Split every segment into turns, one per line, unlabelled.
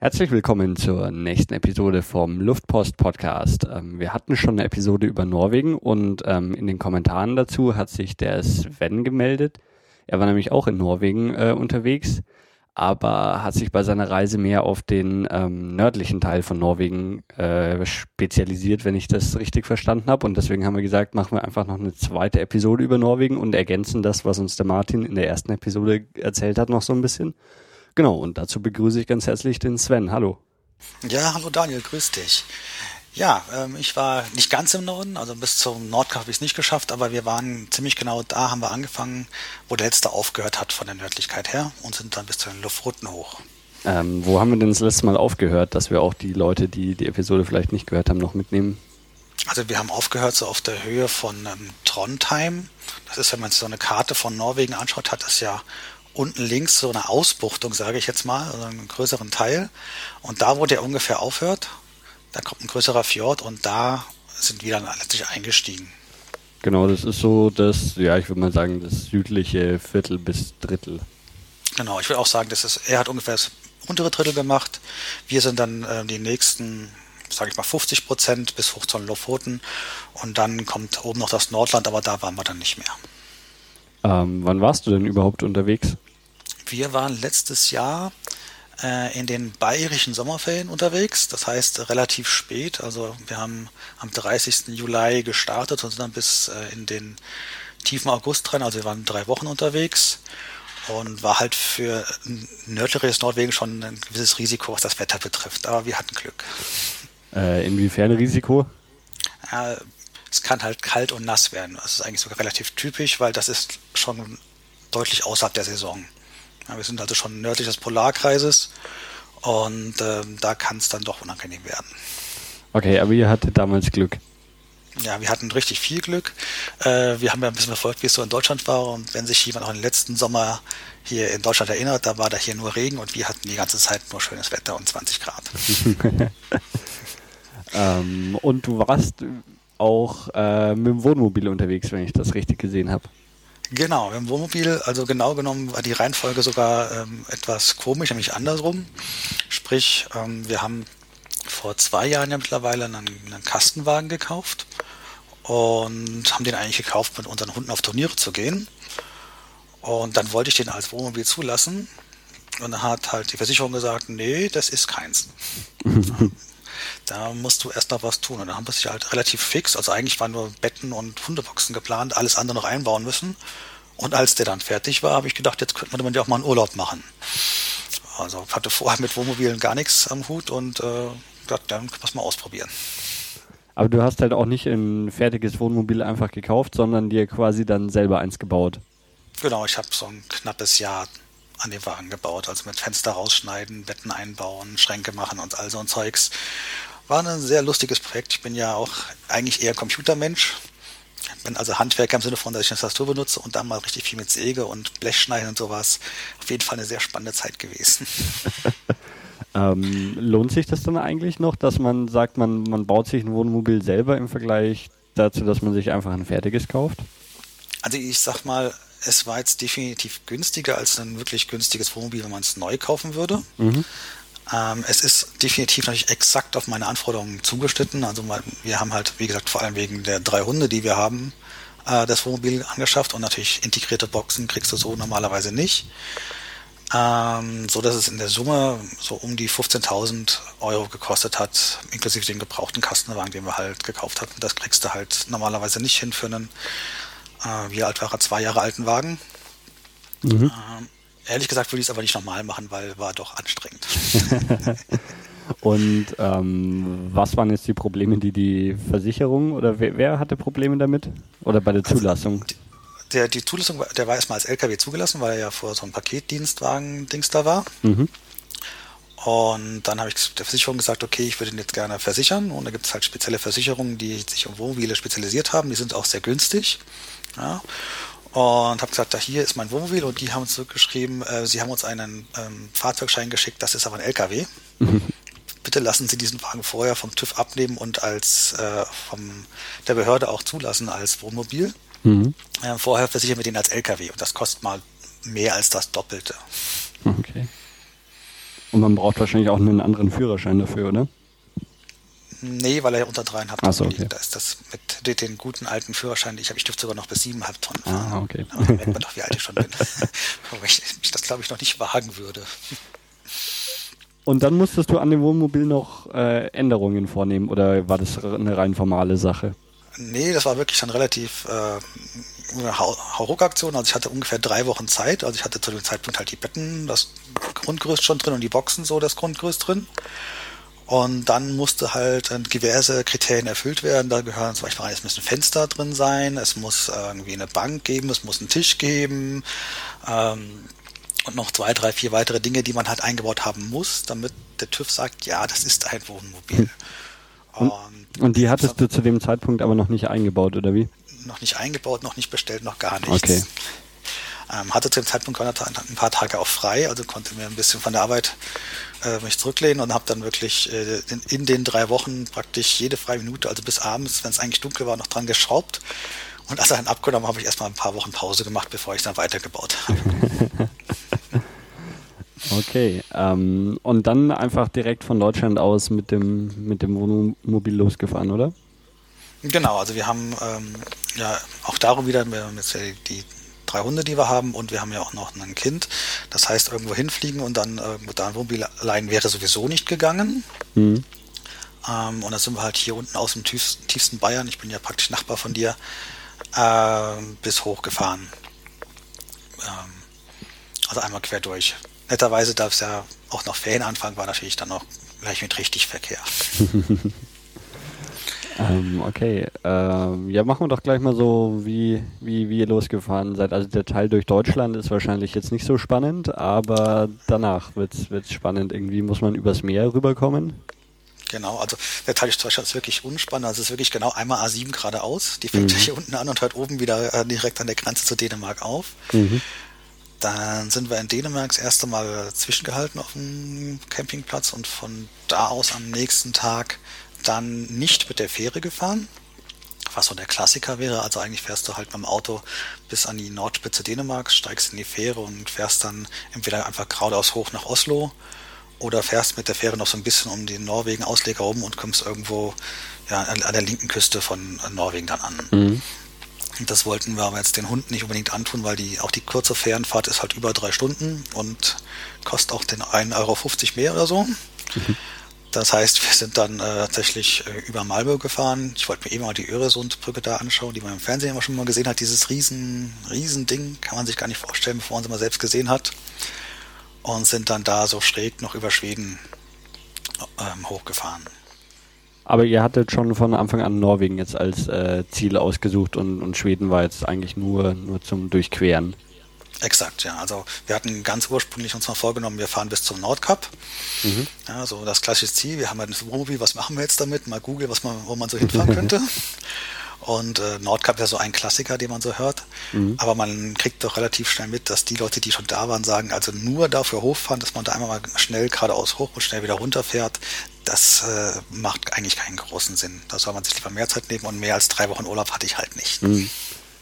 Herzlich willkommen zur nächsten Episode vom Luftpost Podcast. Ähm, wir hatten schon eine Episode über Norwegen und ähm, in den Kommentaren dazu hat sich der Sven gemeldet. Er war nämlich auch in Norwegen äh, unterwegs, aber hat sich bei seiner Reise mehr auf den ähm, nördlichen Teil von Norwegen äh, spezialisiert, wenn ich das richtig verstanden habe. Und deswegen haben wir gesagt, machen wir einfach noch eine zweite Episode über Norwegen und ergänzen das, was uns der Martin in der ersten Episode erzählt hat, noch so ein bisschen. Genau, und dazu begrüße ich ganz herzlich den Sven. Hallo.
Ja, hallo Daniel, grüß dich. Ja, ähm, ich war nicht ganz im Norden, also bis zum Nordkap habe ich es nicht geschafft, aber wir waren ziemlich genau da, haben wir angefangen, wo der letzte aufgehört hat von der Nördlichkeit her und sind dann bis zu den Luftrouten hoch.
Ähm, wo haben wir denn das letzte Mal aufgehört, dass wir auch die Leute, die die Episode vielleicht nicht gehört haben, noch mitnehmen?
Also wir haben aufgehört so auf der Höhe von ähm, Trondheim. Das ist, wenn man sich so eine Karte von Norwegen anschaut, hat das ja unten links so eine Ausbuchtung, sage ich jetzt mal, also einen größeren Teil. Und da, wo der ungefähr aufhört, da kommt ein größerer Fjord und da sind wir dann letztlich eingestiegen.
Genau, das ist so das, ja, ich würde mal sagen, das südliche Viertel bis Drittel.
Genau, ich würde auch sagen, das ist, er hat ungefähr das untere Drittel gemacht. Wir sind dann äh, die nächsten, sage ich mal, 50 Prozent bis hoch zu Lofoten und dann kommt oben noch das Nordland, aber da waren wir dann nicht mehr.
Ähm, wann warst du denn überhaupt unterwegs?
Wir waren letztes Jahr äh, in den bayerischen Sommerferien unterwegs, das heißt relativ spät. Also wir haben am 30. Juli gestartet und sind dann bis äh, in den tiefen August rein. Also wir waren drei Wochen unterwegs und war halt für nördliches Norwegen schon ein gewisses Risiko, was das Wetter betrifft. Aber wir hatten Glück.
Äh, inwiefern Risiko?
Äh, es kann halt kalt und nass werden. Das ist eigentlich sogar relativ typisch, weil das ist schon deutlich außerhalb der Saison. Ja, wir sind also schon nördlich des Polarkreises und äh, da kann es dann doch unangenehm werden.
Okay, aber ihr hattet damals Glück.
Ja, wir hatten richtig viel Glück. Äh, wir haben ja ein bisschen verfolgt, wie es so in Deutschland war. Und wenn sich jemand auch den letzten Sommer hier in Deutschland erinnert, da war da hier nur Regen und wir hatten die ganze Zeit nur schönes Wetter und 20 Grad.
ähm, und du warst auch äh, mit dem Wohnmobil unterwegs, wenn ich das richtig gesehen habe.
Genau, im Wohnmobil, also genau genommen war die Reihenfolge sogar ähm, etwas komisch, nämlich andersrum. Sprich, ähm, wir haben vor zwei Jahren ja mittlerweile einen, einen, Kastenwagen gekauft und haben den eigentlich gekauft, mit unseren Hunden auf Turniere zu gehen. Und dann wollte ich den als Wohnmobil zulassen. Und dann hat halt die Versicherung gesagt, nee, das ist keins. da musst du erst noch was tun. Und dann haben wir sich halt relativ fix, also eigentlich waren nur Betten und Hundeboxen geplant, alles andere noch einbauen müssen. Und als der dann fertig war, habe ich gedacht, jetzt könnte man ja auch mal einen Urlaub machen. Also hatte vorher mit Wohnmobilen gar nichts am Hut und äh, gedacht, dann können wir es mal ausprobieren.
Aber du hast halt auch nicht ein fertiges Wohnmobil einfach gekauft, sondern dir quasi dann selber eins gebaut.
Genau, ich habe so ein knappes Jahr an dem Wagen gebaut. Also mit Fenster rausschneiden, Betten einbauen, Schränke machen und all so ein Zeugs. War ein sehr lustiges Projekt. Ich bin ja auch eigentlich eher Computermensch. Bin also Handwerker im Sinne von, dass ich eine Tastatur benutze und dann mal richtig viel mit Säge und Blechschneiden und sowas. Auf jeden Fall eine sehr spannende Zeit gewesen.
ähm, lohnt sich das dann eigentlich noch, dass man sagt, man, man baut sich ein Wohnmobil selber im Vergleich dazu, dass man sich einfach ein fertiges kauft?
Also ich sag mal, es war jetzt definitiv günstiger als ein wirklich günstiges Wohnmobil, wenn man es neu kaufen würde. Mhm. Ähm, es ist definitiv natürlich exakt auf meine Anforderungen zugeschnitten. Also wir haben halt, wie gesagt, vor allem wegen der drei Hunde, die wir haben, äh, das Wohnmobil angeschafft und natürlich integrierte Boxen kriegst du so normalerweise nicht. Ähm, so dass es in der Summe so um die 15.000 Euro gekostet hat, inklusive den gebrauchten Kastenwagen, den wir halt gekauft hatten. Das kriegst du halt normalerweise nicht hin für einen, äh, wie alt war er, zwei Jahre alten Wagen. Mhm. Ähm, Ehrlich gesagt würde ich es aber nicht normal machen, weil war doch anstrengend.
Und ähm, was waren jetzt die Probleme, die die Versicherung oder wer, wer hatte Probleme damit? Oder bei der also, Zulassung? Also,
der, die Zulassung, der war erstmal als LKW zugelassen, weil er ja vor so einem Paketdienstwagen-Dings da war. Mhm. Und dann habe ich der Versicherung gesagt, okay, ich würde ihn jetzt gerne versichern. Und da gibt es halt spezielle Versicherungen, die sich um Wohnmobile spezialisiert haben. Die sind auch sehr günstig. Ja und habe gesagt, da hier ist mein Wohnmobil und die haben uns zurückgeschrieben, äh, sie haben uns einen ähm, Fahrzeugschein geschickt, das ist aber ein LKW. Mhm. Bitte lassen Sie diesen Wagen vorher vom TÜV abnehmen und als äh, von der Behörde auch zulassen als Wohnmobil. Mhm. Äh, vorher versichern wir den als LKW und das kostet mal mehr als das Doppelte.
Okay. Und man braucht wahrscheinlich auch einen anderen Führerschein dafür, oder?
Nee, weil er unter dreieinhalb Tonnen
so, okay.
liegt. Da ist das mit den guten alten Führerschein, ich habe, ich dürfte sogar noch bis siebeneinhalb Tonnen
fahren. Ah, okay.
Dann merkt man doch, wie alt ich schon bin. Aber ich, ich das, glaube ich, noch nicht wagen würde.
Und dann musstest du an dem Wohnmobil noch äh, Änderungen vornehmen oder war das eine rein formale Sache?
Nee, das war wirklich dann relativ äh, eine Hauruck-Aktion. Also ich hatte ungefähr drei Wochen Zeit. Also ich hatte zu dem Zeitpunkt halt die Betten, das Grundgerüst schon drin und die Boxen so das Grundgerüst drin. Und dann musste halt diverse Kriterien erfüllt werden. Da gehören zum Beispiel rein, es müssen Fenster drin sein, es muss irgendwie eine Bank geben, es muss einen Tisch geben ähm, und noch zwei, drei, vier weitere Dinge, die man halt eingebaut haben muss, damit der TÜV sagt, ja, das ist ein Wohnmobil.
Und, und, und die hattest du zu dem Zeitpunkt aber noch nicht eingebaut, oder wie?
Noch nicht eingebaut, noch nicht bestellt, noch gar nichts.
Okay.
Ähm, hatte zu dem Zeitpunkt ein paar Tage auch frei, also konnte mir ein bisschen von der Arbeit äh, mich zurücklehnen und habe dann wirklich äh, in, in, den drei Wochen praktisch jede freie Minute, also bis abends, wenn es eigentlich dunkel war, noch dran geschraubt. Und als er dann abgenommen habe ich erstmal ein paar Wochen Pause gemacht, bevor ich dann weitergebaut habe.
okay, ähm, und dann einfach direkt von Deutschland aus mit dem, mit dem Wohnmobil losgefahren, oder?
Genau, also wir haben ähm, ja auch darum wieder, wir haben jetzt die drei Hunde, die wir haben und wir haben ja auch noch ein Kind. Das heißt, irgendwo hinfliegen und dann irgendwo da ein Wohnmobil allein wäre sowieso nicht gegangen. Mhm. Ähm, und dann sind wir halt hier unten aus dem tiefsten, tiefsten Bayern, ich bin ja praktisch Nachbar von dir, äh, bis hochgefahren. Ähm, also einmal quer durch. Netterweise darf es ja auch noch Ferienanfang war natürlich dann auch gleich mit richtig Verkehr.
Ähm, okay, ähm, ja, machen wir doch gleich mal so, wie, wie, wie ihr losgefahren seid. Also der Teil durch Deutschland ist wahrscheinlich jetzt nicht so spannend, aber danach wird es spannend. Irgendwie muss man übers Meer rüberkommen.
Genau, also der Teil durch Deutschland ist wirklich unspannend. Also es ist wirklich genau einmal A7 geradeaus. Die fängt mhm. hier unten an und hört oben wieder äh, direkt an der Grenze zu Dänemark auf. Mhm. Dann sind wir in Dänemark das erste Mal zwischengehalten auf dem Campingplatz und von da aus am nächsten Tag dann nicht mit der Fähre gefahren, was so der Klassiker wäre. Also eigentlich fährst du halt mit dem Auto bis an die Nordspitze Dänemarks, steigst in die Fähre und fährst dann entweder einfach geradeaus hoch nach Oslo oder fährst mit der Fähre noch so ein bisschen um den Norwegen-Ausleger rum und kommst irgendwo ja, an, der linken Küste von Norwegen dann an. Mhm. Das wollten wir aber jetzt den Hunden nicht unbedingt antun, weil die auch die kurze Fährenfahrt ist halt über drei Stunden und kostet auch den 1,50 Euro mehr oder so. Mhm. Das heißt, wir sind dann äh, tatsächlich äh, über Malmö gefahren. Ich wollte mir eben mal die Öresundbrücke da anschauen, die man im Fernsehen immer schon mal gesehen hat. Dieses riesen, riesen Ding kann man sich gar nicht vorstellen, bevor man es mal selbst gesehen hat. Und sind dann da so schräg noch über Schweden ähm, hochgefahren.
Aber ihr hattet schon von Anfang an Norwegen jetzt als äh, Ziel ausgesucht und, und Schweden war jetzt eigentlich nur, nur zum Durchqueren.
Exakt, ja. Also wir hatten ganz ursprünglich uns mal vorgenommen, wir fahren bis zum Nordkap. Mhm. Ja, so das klassische Ziel. Wir haben halt ein Wohnmobil, was machen wir jetzt damit? Mal Google, was man, wo man so hinfahren könnte. Und äh, Nordkap ist ja so ein Klassiker, den man so hört. Mhm. Aber man kriegt doch relativ schnell mit, dass die Leute, die schon da waren, sagen, also nur dafür hochfahren, dass man da einmal mal schnell geradeaus hoch und schnell wieder runterfährt, das äh, macht eigentlich keinen großen Sinn. Da soll man sich lieber mehr Zeit nehmen und mehr als drei Wochen Urlaub hatte ich halt nicht. Mhm.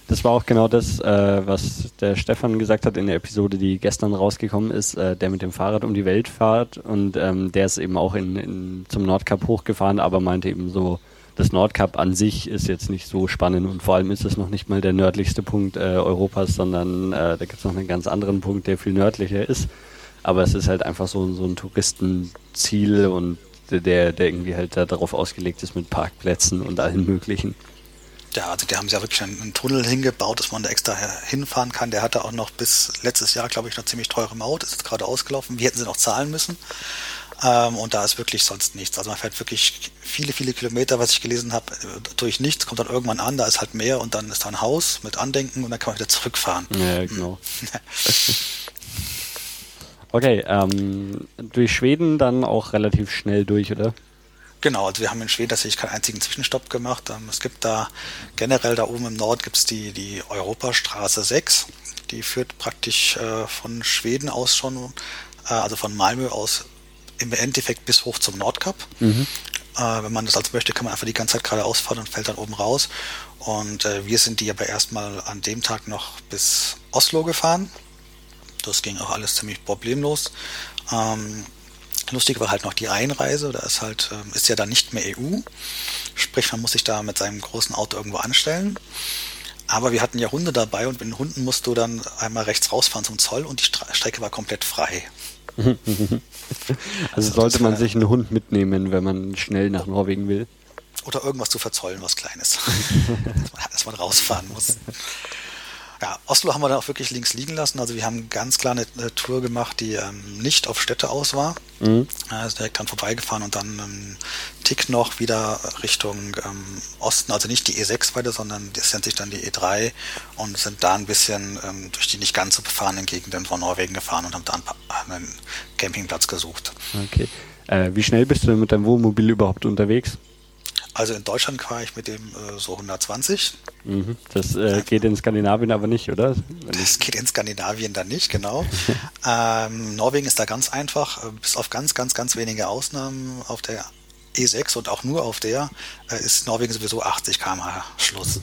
Das war auch genau das, äh, was der Stefan gesagt hat in der Episode, die gestern rausgekommen ist, äh, der mit dem Fahrrad um die Welt fährt und ähm, der ist eben auch in, in, zum Nordkap hochgefahren, aber meinte eben so, das Nordkap an sich ist jetzt nicht so spannend und vor allem ist es noch nicht mal der nördlichste Punkt äh, Europas, sondern äh, da gibt es noch einen ganz anderen Punkt, der viel nördlicher ist. Aber es ist halt einfach so, so ein Touristenziel und der, der irgendwie halt darauf ausgelegt ist mit Parkplätzen und allen möglichen
ja, also die haben ja wirklich einen, einen, Tunnel hingebaut, dass man da extra hinfahren kann. Der hatte auch noch bis letztes Jahr, glaube ich, eine ziemlich teure Maut, ist jetzt gerade ausgelaufen. Wir hätten sie noch zahlen müssen. Ähm, und da ist wirklich sonst nichts. Also man fährt wirklich viele, viele Kilometer, was ich gelesen habe, durch nichts, kommt dann irgendwann an, da ist halt Meer und dann ist da ein Haus mit Andenken und dann kann man wieder zurückfahren.
Ja, genau. okay, ähm, durch Schweden dann auch relativ schnell durch, oder?
Genau, also wir haben in Schweden tatsächlich keinen einzigen Zwischenstopp gemacht. Ähm, es gibt da generell da oben im Nord gibt es die, die Europastraße 6. Die führt praktisch äh, von Schweden aus schon, äh, also von Malmö aus im Endeffekt bis hoch zum Nordkap. Mhm. Äh, wenn man das als möchte, kann man einfach die ganze Zeit geradeaus fahren und fällt dann oben raus. Und äh, wir sind die aber erstmal an dem Tag noch bis Oslo gefahren. Das ging auch alles ziemlich problemlos. Ähm, Lustig war halt noch die Einreise, da ist halt, ähm, ist ja dann nicht mehr EU. Sprich, man muss sich da mit seinem großen Auto irgendwo anstellen. Aber wir hatten ja Hunde dabei und mit den Hunden musst du dann einmal rechts rausfahren zum Zoll und die Strecke war komplett frei.
also, also sollte man sich einen Hund mitnehmen, wenn man schnell nach Norwegen will.
Oder irgendwas zu verzollen, was Kleines. dass man rausfahren muss. Ja, Oslo haben wir dann auch wirklich links liegen lassen. Also wir haben ganz klar eine, eine Tour gemacht, die ähm, nicht auf Städte aus war. Mhm. Also direkt dann vorbeigefahren und dann ähm, Tick noch wieder Richtung ähm, Osten, also nicht die E6 weiter, sondern das nennt sich dann die E3 und sind da ein bisschen ähm, durch die nicht ganz so befahrenen Gegenden von Norwegen gefahren und haben da einen Campingplatz gesucht.
Okay. Äh, wie schnell bist du denn mit deinem Wohnmobil überhaupt unterwegs?
Also in Deutschland fahre ich mit dem äh, so 120.
Mhm. Das äh, geht in Skandinavien aber nicht, oder?
Das geht in Skandinavien dann nicht, genau. ähm, Norwegen ist da ganz einfach, äh, bis auf ganz, ganz, ganz wenige Ausnahmen auf der E6 und auch nur auf der äh, ist Norwegen sowieso 80 km/h Schluss.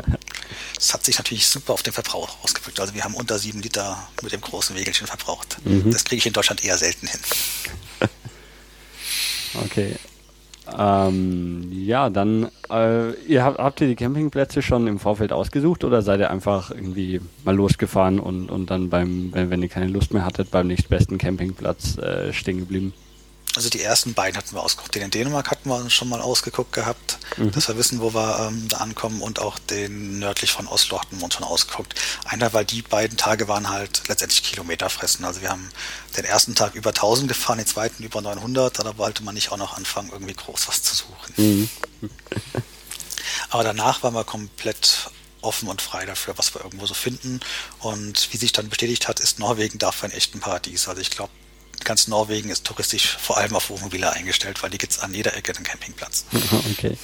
das hat sich natürlich super auf den Verbrauch ausgewirkt. Also wir haben unter 7 Liter mit dem großen Wägelchen verbraucht. Mhm. Das kriege ich in Deutschland eher selten hin.
Okay. Ähm, ja, dann, äh, ihr habt, habt ihr die Campingplätze schon im Vorfeld ausgesucht oder seid ihr einfach irgendwie mal losgefahren und, und dann beim, wenn, wenn ihr keine Lust mehr hattet, beim nächstbesten Campingplatz äh, stehen geblieben?
Also die ersten beiden hatten wir ausgeguckt. Den in Dänemark hatten wir schon mal ausgeguckt gehabt, mhm. dass wir wissen, wo wir ähm, da ankommen und auch den nördlich von Oslo hatten wir uns schon ausgeguckt. Einer, weil die beiden Tage waren halt letztendlich Kilometer fressen. Also wir haben den ersten Tag über 1000 gefahren, den zweiten über 900. Da wollte man nicht auch noch anfangen, irgendwie groß was zu suchen. Mhm. Aber danach waren wir komplett offen und frei dafür, was wir irgendwo so finden. Und wie sich dann bestätigt hat, ist Norwegen dafür ein echten Paradies. Also ich glaube, ganz Norwegen ist touristisch vor allem auf Wohnmobile eingestellt, weil die gibt es an jeder Ecke einen Campingplatz.
Okay.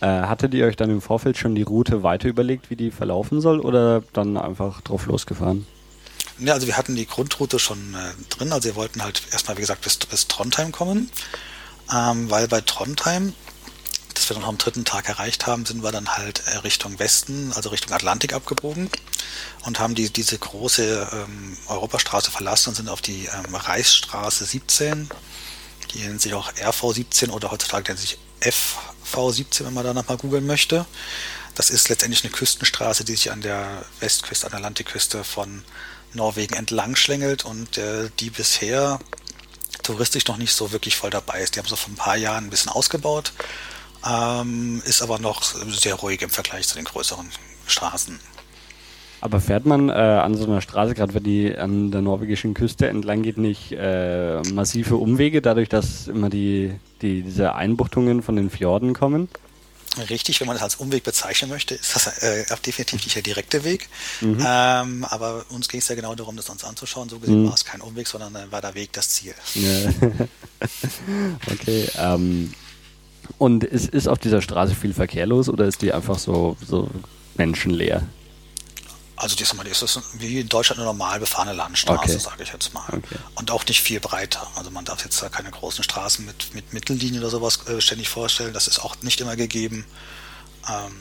Äh, hattet ihr euch dann im Vorfeld schon die Route weiter überlegt, wie die verlaufen soll oder dann einfach drauf losgefahren?
Ja, also wir hatten die Grundroute schon äh, drin. Also wir wollten halt erstmal, wie gesagt, bis, bis Trondheim kommen, ähm, weil bei Trondheim das wir dann am dritten Tag erreicht haben, sind wir dann halt äh, Richtung Westen, also Richtung Atlantik abgebogen und haben die, diese große ähm, Europastraße verlassen und sind auf die ähm, Reichsstraße 17, die nennt sich auch RV17 oder heutzutage nennt sich FV17, wenn man da nochmal googeln möchte. Das ist letztendlich eine Küstenstraße, die sich an der Westküste, an der Atlantikküste von Norwegen entlang schlängelt und äh, die bisher touristisch noch nicht so wirklich voll dabei ist. Die haben so vor ein paar Jahren ein bisschen ausgebaut ähm, ist aber noch sehr ruhig im Vergleich zu den größeren Straßen.
Aber fährt man äh, an so einer Straße, gerade wenn die an der norwegischen Küste entlang geht, nicht äh, massive Umwege, dadurch, dass immer die, die, diese Einbuchtungen von den Fjorden kommen?
Richtig, wenn man das als Umweg bezeichnen möchte, ist das äh, definitiv nicht der direkte Weg. Mhm. Ähm, aber uns ging es ja genau darum, das uns anzuschauen. So gesehen mhm. war es kein Umweg, sondern äh, war der Weg das Ziel. Ja.
okay. Ähm, und ist, ist auf dieser Straße viel Verkehr los oder ist die einfach so, so menschenleer?
Also die ist, ist wie in Deutschland eine normal befahrene Landstraße, okay. sage ich jetzt mal. Okay. Und auch nicht viel breiter. Also man darf jetzt da keine großen Straßen mit, mit Mittellinie oder sowas äh, ständig vorstellen. Das ist auch nicht immer gegeben. Ähm,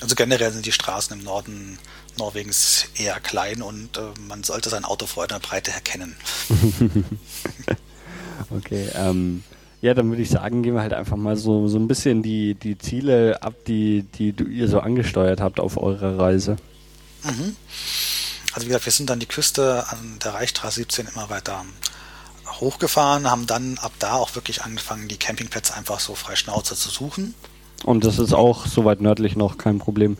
also generell sind die Straßen im Norden Norwegens eher klein und äh, man sollte sein Auto vor einer Breite erkennen.
okay, ähm, ja, dann würde ich sagen, gehen wir halt einfach mal so, so ein bisschen die, die Ziele ab, die, die du, ihr so angesteuert habt auf eurer Reise.
Mhm. Also wie gesagt, wir sind dann die Küste an der Reichstraße 17 immer weiter hochgefahren, haben dann ab da auch wirklich angefangen, die Campingplätze einfach so frei Schnauze zu suchen.
Und das ist auch so weit nördlich noch kein Problem.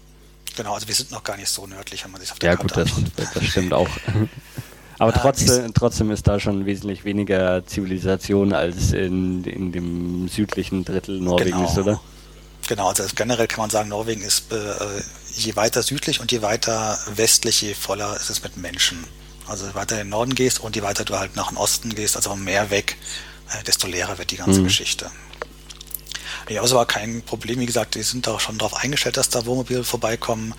Genau, also wir sind noch gar nicht so nördlich, wenn man sich auf der ja, Karte
gut, das, das stimmt auch. Aber trotzdem, trotzdem ist da schon wesentlich weniger Zivilisation als in, in dem südlichen Drittel Norwegens, genau. oder?
Genau, also generell kann man sagen, Norwegen ist äh, je weiter südlich und je weiter westlich, je voller ist es mit Menschen. Also je weiter in den Norden gehst und je weiter du halt nach dem Osten gehst, also vom Meer weg, äh, desto leerer wird die ganze mhm. Geschichte. Ja, es war kein Problem. Wie gesagt, die sind da schon darauf eingestellt, dass da Wohnmobile vorbeikommen,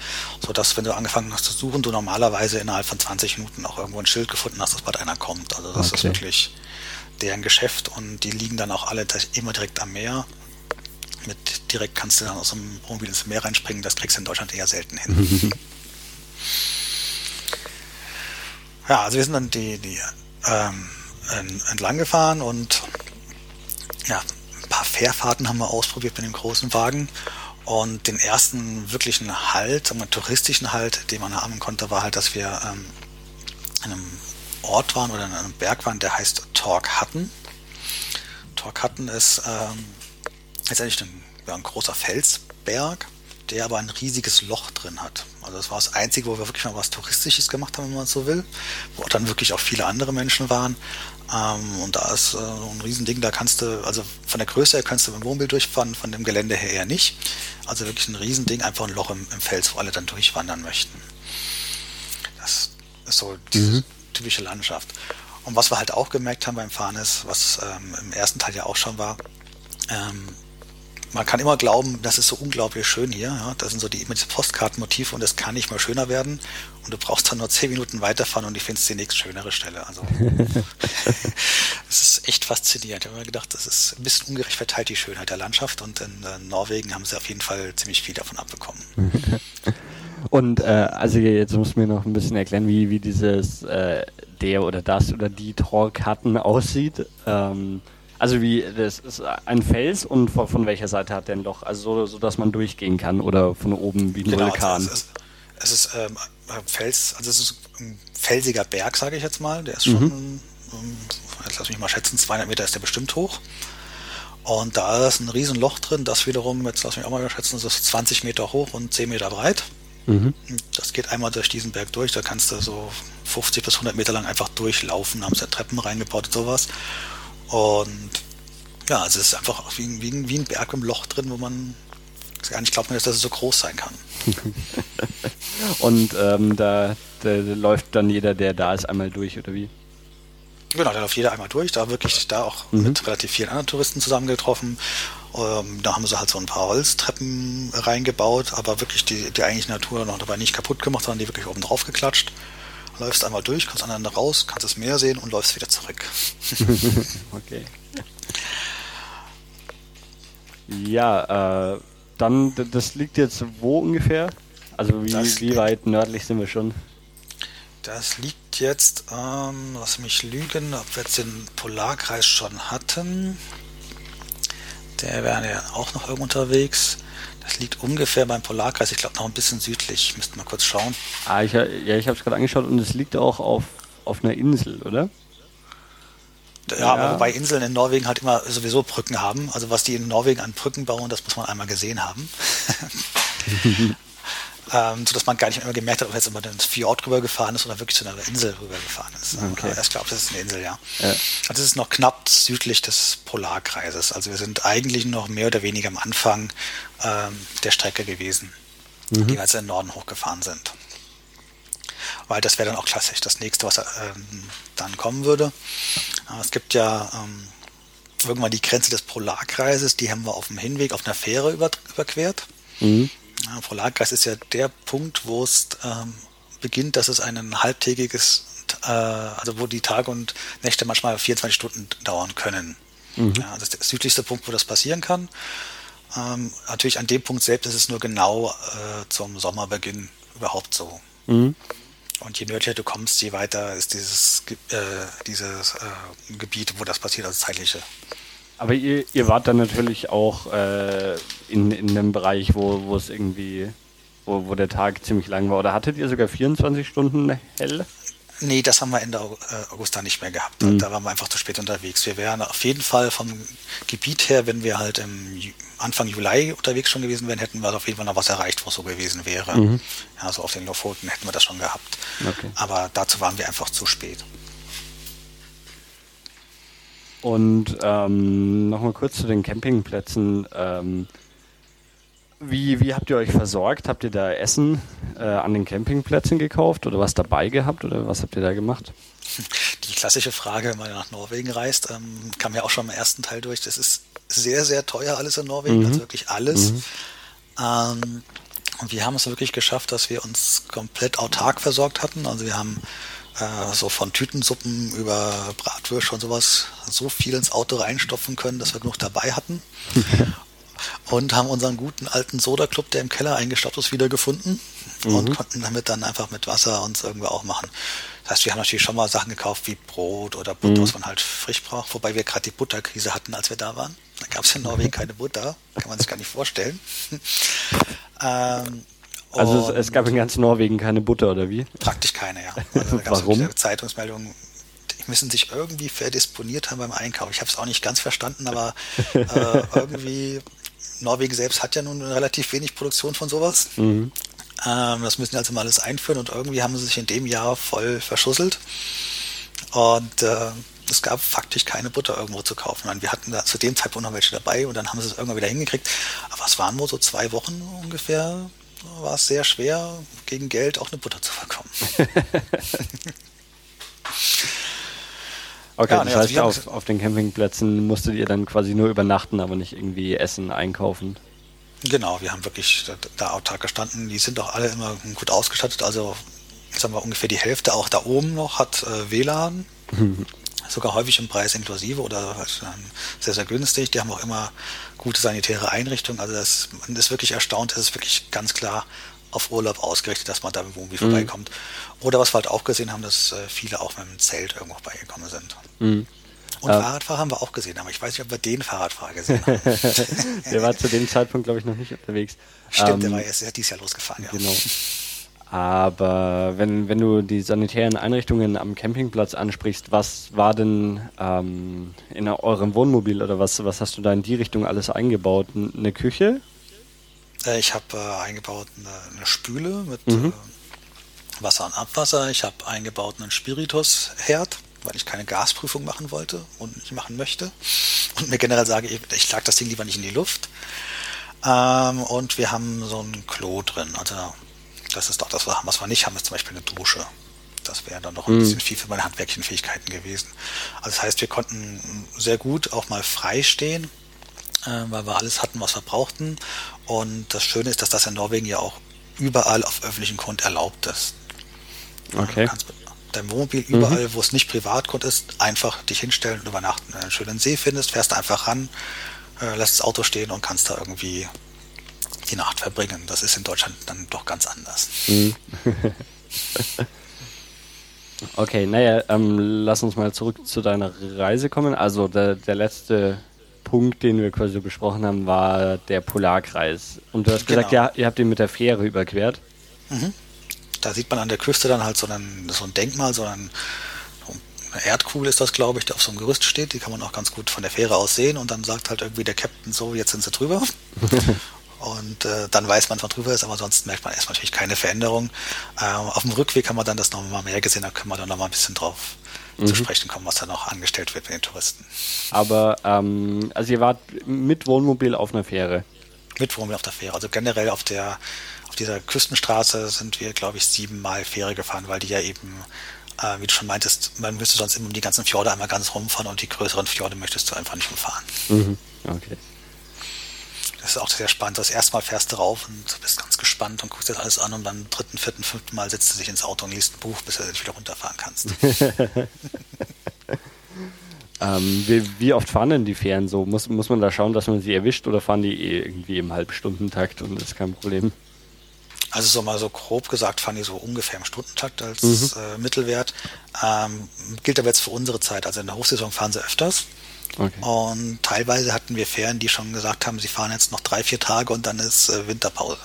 sodass, wenn du angefangen hast zu suchen, du normalerweise innerhalb von 20 Minuten auch irgendwo ein Schild gefunden hast, dass bald einer kommt. Also das okay. ist wirklich deren Geschäft und die liegen dann auch alle immer direkt am Meer. Mit direkt kannst du dann aus dem Wohnmobil ins Meer reinspringen, das kriegst du in Deutschland eher selten hin. ja, also wir sind dann die, die ähm, entlang gefahren und ja, paar Fährfahrten haben wir ausprobiert mit dem großen Wagen. Und den ersten wirklichen Halt, einen touristischen Halt, den man haben konnte, war halt, dass wir ähm, an einem Ort waren oder an einem Berg waren, der heißt Tork Hutton. Tork Hutton ist ähm, letztendlich ein, ja, ein großer Felsberg, der aber ein riesiges Loch drin hat. Also das war das Einzige, wo wir wirklich mal was Touristisches gemacht haben, wenn man so will, wo dann wirklich auch viele andere Menschen waren. Ähm, und da ist äh, ein Riesending, da kannst du, also von der Größe her kannst du mit dem Wohnmobil durchfahren, von dem Gelände her eher nicht. Also wirklich ein Riesending, einfach ein Loch im, im Fels, wo alle dann durchwandern möchten. Das ist so diese mhm. typische Landschaft. Und was wir halt auch gemerkt haben beim Fahren ist, was ähm, im ersten Teil ja auch schon war, ähm, man kann immer glauben, das ist so unglaublich schön hier. Ja? Das sind so die, diese Postkartenmotive und das kann nicht mal schöner werden. Und du brauchst dann nur zehn Minuten weiterfahren und ich finde es die nächst schönere Stelle. Also es ist echt faszinierend. Ich habe mir gedacht, das ist ein bisschen ungerecht verteilt, die Schönheit der Landschaft. Und in äh, Norwegen haben sie auf jeden Fall ziemlich viel davon abbekommen.
Und äh, also jetzt muss mir noch ein bisschen erklären, wie, wie dieses äh, der oder das oder die Torkarten aussieht. Ähm, also wie, das ist ein Fels und von, von welcher Seite hat der ein Loch? Also so, so, dass man durchgehen kann oder von oben wie ein genau, Vulkan?
Also es ist, es ist ähm, Fels, also es ist ein felsiger Berg, sage ich jetzt mal. Der ist schon, mhm. um, jetzt lass mich mal schätzen, 200 Meter ist der bestimmt hoch. Und da ist ein Riesenloch drin, das wiederum, jetzt lass mich auch mal schätzen, das ist 20 Meter hoch und 10 Meter breit. Mhm. Das geht einmal durch diesen Berg durch, da kannst du so 50 bis 100 Meter lang einfach durchlaufen, da haben sie Treppen reingebaut und sowas. Und ja, also es ist einfach wie, wie, wie ein Berg im Loch drin, wo man gar nicht glaubt, dass es so groß sein kann.
Und ähm, da, da, läuft dann jeder, der da ist, einmal durch, oder wie?
Genau, da läuft jeder einmal durch, da wirklich da auch mhm. mit relativ vielen anderen Touristen zusammengetroffen. Ähm, da haben sie halt so ein paar Holztreppen reingebaut, aber wirklich die, die eigentliche Natur noch dabei nicht kaputt gemacht, sondern die wirklich oben drauf geklatscht läufst einmal durch, kommst aneinander raus, kannst das Meer sehen und läufst wieder zurück.
okay. Ja, äh, dann, das liegt jetzt wo ungefähr? Also wie, wie weit nördlich sind wir schon?
Das liegt jetzt, ähm, lass mich lügen, ob wir jetzt den Polarkreis schon hatten. Der wäre ja auch noch irgendwo unterwegs. Das liegt ungefähr beim Polarkreis, ich glaube noch ein bisschen südlich. Müsste mal kurz schauen.
Ah, ich, ja, ich habe es gerade angeschaut und es liegt auch auf, auf einer Insel, oder?
Ja, ja, aber wobei Inseln in Norwegen halt immer sowieso Brücken haben. Also was die in Norwegen an Brücken bauen, das muss man einmal gesehen haben. ähm, sodass man gar nicht mehr gemerkt hat, ob jetzt immer ins Fjord rübergefahren ist oder wirklich zu einer Insel rübergefahren ist. Okay. Aber ich glaube, das ist eine Insel, ja. ja. Also es ist noch knapp südlich des Polarkreises. Also wir sind eigentlich noch mehr oder weniger am Anfang ähm, der Strecke gewesen, mhm. die wir jetzt in den Norden hochgefahren sind. Weil das wäre dann auch klassisch das nächste, was ähm, dann kommen würde. Aber es gibt ja ähm, irgendwann die Grenze des Polarkreises, die haben wir auf dem Hinweg auf einer Fähre über, überquert. Mhm. Ja, Polarkreis ist ja der Punkt, wo es ähm, beginnt, dass es ein halbtägiges, äh, also wo die Tage und Nächte manchmal 24 Stunden dauern können. Mhm. Ja, das ist der südlichste Punkt, wo das passieren kann. Ähm, natürlich an dem Punkt selbst ist es nur genau äh, zum Sommerbeginn überhaupt so. Mhm. Und je nördlicher du kommst, je weiter ist dieses, äh, dieses äh, Gebiet, wo das passiert, also zeitliche.
Aber ihr, ihr wart dann natürlich auch äh, in, in einem Bereich, wo, wo es irgendwie, wo, wo der Tag ziemlich lang war. Oder hattet ihr sogar 24 Stunden hell?
Nee, das haben wir Ende äh, August dann nicht mehr gehabt. Mhm. Da waren wir einfach zu spät unterwegs. Wir wären auf jeden Fall vom Gebiet her, wenn wir halt im Anfang Juli unterwegs schon gewesen wären, hätten wir auf jeden Fall noch was erreicht, wo es so gewesen wäre. Mhm. Ja, so auf den Lofoten hätten wir das schon gehabt. Okay. Aber dazu waren wir einfach zu spät.
Und ähm, nochmal kurz zu den Campingplätzen. Ähm, wie, wie habt ihr euch versorgt? Habt ihr da Essen äh, an den Campingplätzen gekauft oder was dabei gehabt oder was habt ihr da gemacht?
Die klassische Frage, wenn man nach Norwegen reist, ähm, kam ja auch schon im ersten Teil durch. Das ist sehr, sehr teuer alles in Norwegen, mhm. also wirklich alles. Mhm. Ähm, und wir haben es wirklich geschafft, dass wir uns komplett autark versorgt hatten. Also wir haben äh, so von Tütensuppen über Bratwürste und sowas so viel ins Auto reinstopfen können, dass wir genug dabei hatten. und haben unseren guten alten Soda-Club, der im Keller eingestopft ist, wiedergefunden mhm. und konnten damit dann einfach mit Wasser uns irgendwo auch machen. Das heißt, wir haben natürlich schon mal Sachen gekauft wie Brot oder Butter, mhm. was man halt frisch braucht, wobei wir gerade die Butterkrise hatten, als wir da waren. Da gab es in Norwegen keine Butter, kann man sich gar nicht vorstellen.
ähm, also es, es, gab in ganz Norwegen keine Butter, oder wie?
Praktisch keine, ja. Also Warum? Zeitungsmeldungen, die müssen sich irgendwie verdisponiert haben beim Einkauf. Ich habe es auch nicht ganz verstanden, aber äh, irgendwie, Norwegen selbst hat ja nun relativ wenig Produktion von sowas. Mhm. Ähm, das müssen sie also mal alles einführen und irgendwie haben sie sich in dem Jahr voll verschusselt. Und äh, es gab faktisch keine Butter irgendwo zu kaufen. Meine, wir hatten da zu dem Zeitpunkt noch welche dabei und dann haben sie es irgendwann wieder hingekriegt. Aber es waren wohl so zwei Wochen ungefähr, war es sehr schwer, gegen Geld auch eine Butter zu bekommen.
okay, ja, das also heißt, auf, auf den Campingplätzen musstet ihr dann quasi nur übernachten, aber nicht irgendwie Essen einkaufen.
Genau, wir haben wirklich da, da autark gestanden. Die sind auch alle immer gut ausgestattet. Also sagen wir ungefähr die Hälfte auch da oben noch hat äh, WLAN. Sogar häufig im Preis inklusive oder halt, ähm, sehr, sehr günstig. Die haben auch immer gute sanitäre Einrichtungen. Also das, man ist wirklich erstaunt, es ist wirklich ganz klar auf Urlaub ausgerichtet, dass man da irgendwie mhm. vorbeikommt. Oder was wir halt auch gesehen haben, dass äh, viele auch mit dem Zelt irgendwo beigekommen sind. Mhm. Und äh, Fahrradfahrer haben wir auch gesehen, aber ich weiß nicht, ob wir den Fahrradfahrer gesehen haben.
der war zu dem Zeitpunkt, glaube ich, noch nicht unterwegs.
Stimmt, ähm, der war erst dieses Jahr losgefahren, ja.
Genau. Aber wenn, wenn du die sanitären Einrichtungen am Campingplatz ansprichst, was war denn ähm, in eurem Wohnmobil oder was, was hast du da in die Richtung alles eingebaut? Eine Küche?
Äh, ich habe äh, eingebaut eine, eine, Spüle mit mhm. äh, Wasser und Abwasser. Ich habe eingebaut einen Spiritusherd weil ich keine Gasprüfung machen wollte und nicht machen möchte. Und mir generell sage, ich, ich lag das Ding lieber nicht in die Luft. Ähm, und wir haben so ein Klo drin. Also das ist doch das, was wir nicht haben, ist zum Beispiel eine Dusche. Das wäre dann noch ein mhm. bisschen viel für meine handwerklichen Fähigkeiten gewesen. Also das heißt, wir konnten sehr gut auch mal frei stehen, äh, weil wir alles hatten, was wir brauchten. Und das Schöne ist, dass das in Norwegen ja auch überall auf öffentlichem Grund erlaubt ist.
Okay. Du
kannst deinem Wohnmobil überall, mhm. wo es nicht Privatgrund ist, einfach dich hinstellen und übernachten. Wenn du einen schönen See findest, fährst du einfach ran, äh, lässt das Auto stehen und kannst da irgendwie die Nacht verbringen. Das ist in Deutschland dann doch ganz anders. Mhm.
okay, naja, ähm, lass uns mal zurück zu deiner Reise kommen. Also der, der letzte Punkt, den wir quasi besprochen haben, war der Polarkreis. Und du hast genau. gesagt, ja, ihr habt ihn mit der Fähre überquert. Mhm
da sieht man an der Küste dann halt so ein, so ein Denkmal, so ein, eine Erdkugel ist das, glaube ich, die auf so einem Gerüst steht. Die kann man auch ganz gut von der Fähre aus sehen. Und dann sagt halt irgendwie der Captain so, jetzt sind sie drüber. und äh, dann weiß man, was drüber ist, aber sonst merkt man erstmal natürlich keine Veränderung. Äh, auf dem Rückweg haben wir dann das nochmal mehr gesehen, da können wir dann nochmal ein bisschen drauf mhm. zu sprechen kommen, was da noch angestellt wird mit den Touristen.
Aber, ähm, also ihr wart mit Wohnmobil auf einer Fähre?
Mit Wohnmobil auf der Fähre, also generell auf der auf dieser Küstenstraße sind wir, glaube ich, siebenmal Fähre gefahren, weil die ja eben, äh, wie du schon meintest, man müsste sonst immer um die ganzen Fjorde einmal ganz rumfahren und die größeren Fjorde möchtest du einfach nicht umfahren. Mhm. Okay. Das ist auch sehr spannend. Das erste Mal fährst du rauf und bist ganz gespannt und guckst dir das alles an und beim dritten, vierten, fünften Mal setzt du dich ins Auto und liest ein Buch, bis du wieder runterfahren kannst.
ähm, wie, wie, oft fahren denn die Fähren so? Muss, muss man da schauen, dass man sie erwischt oder fahren die eh irgendwie im Halbstundentakt und das ist kein Problem?
Also so mal so grob gesagt fahren die so ungefähr im Stundentakt als mhm. äh, Mittelwert. Ähm, gilt aber jetzt für unsere Zeit. Also in der Hochsaison fahren sie öfters. Okay. Und teilweise hatten wir Fähren, die schon gesagt haben, sie fahren jetzt noch drei, vier Tage und dann ist äh, Winterpause.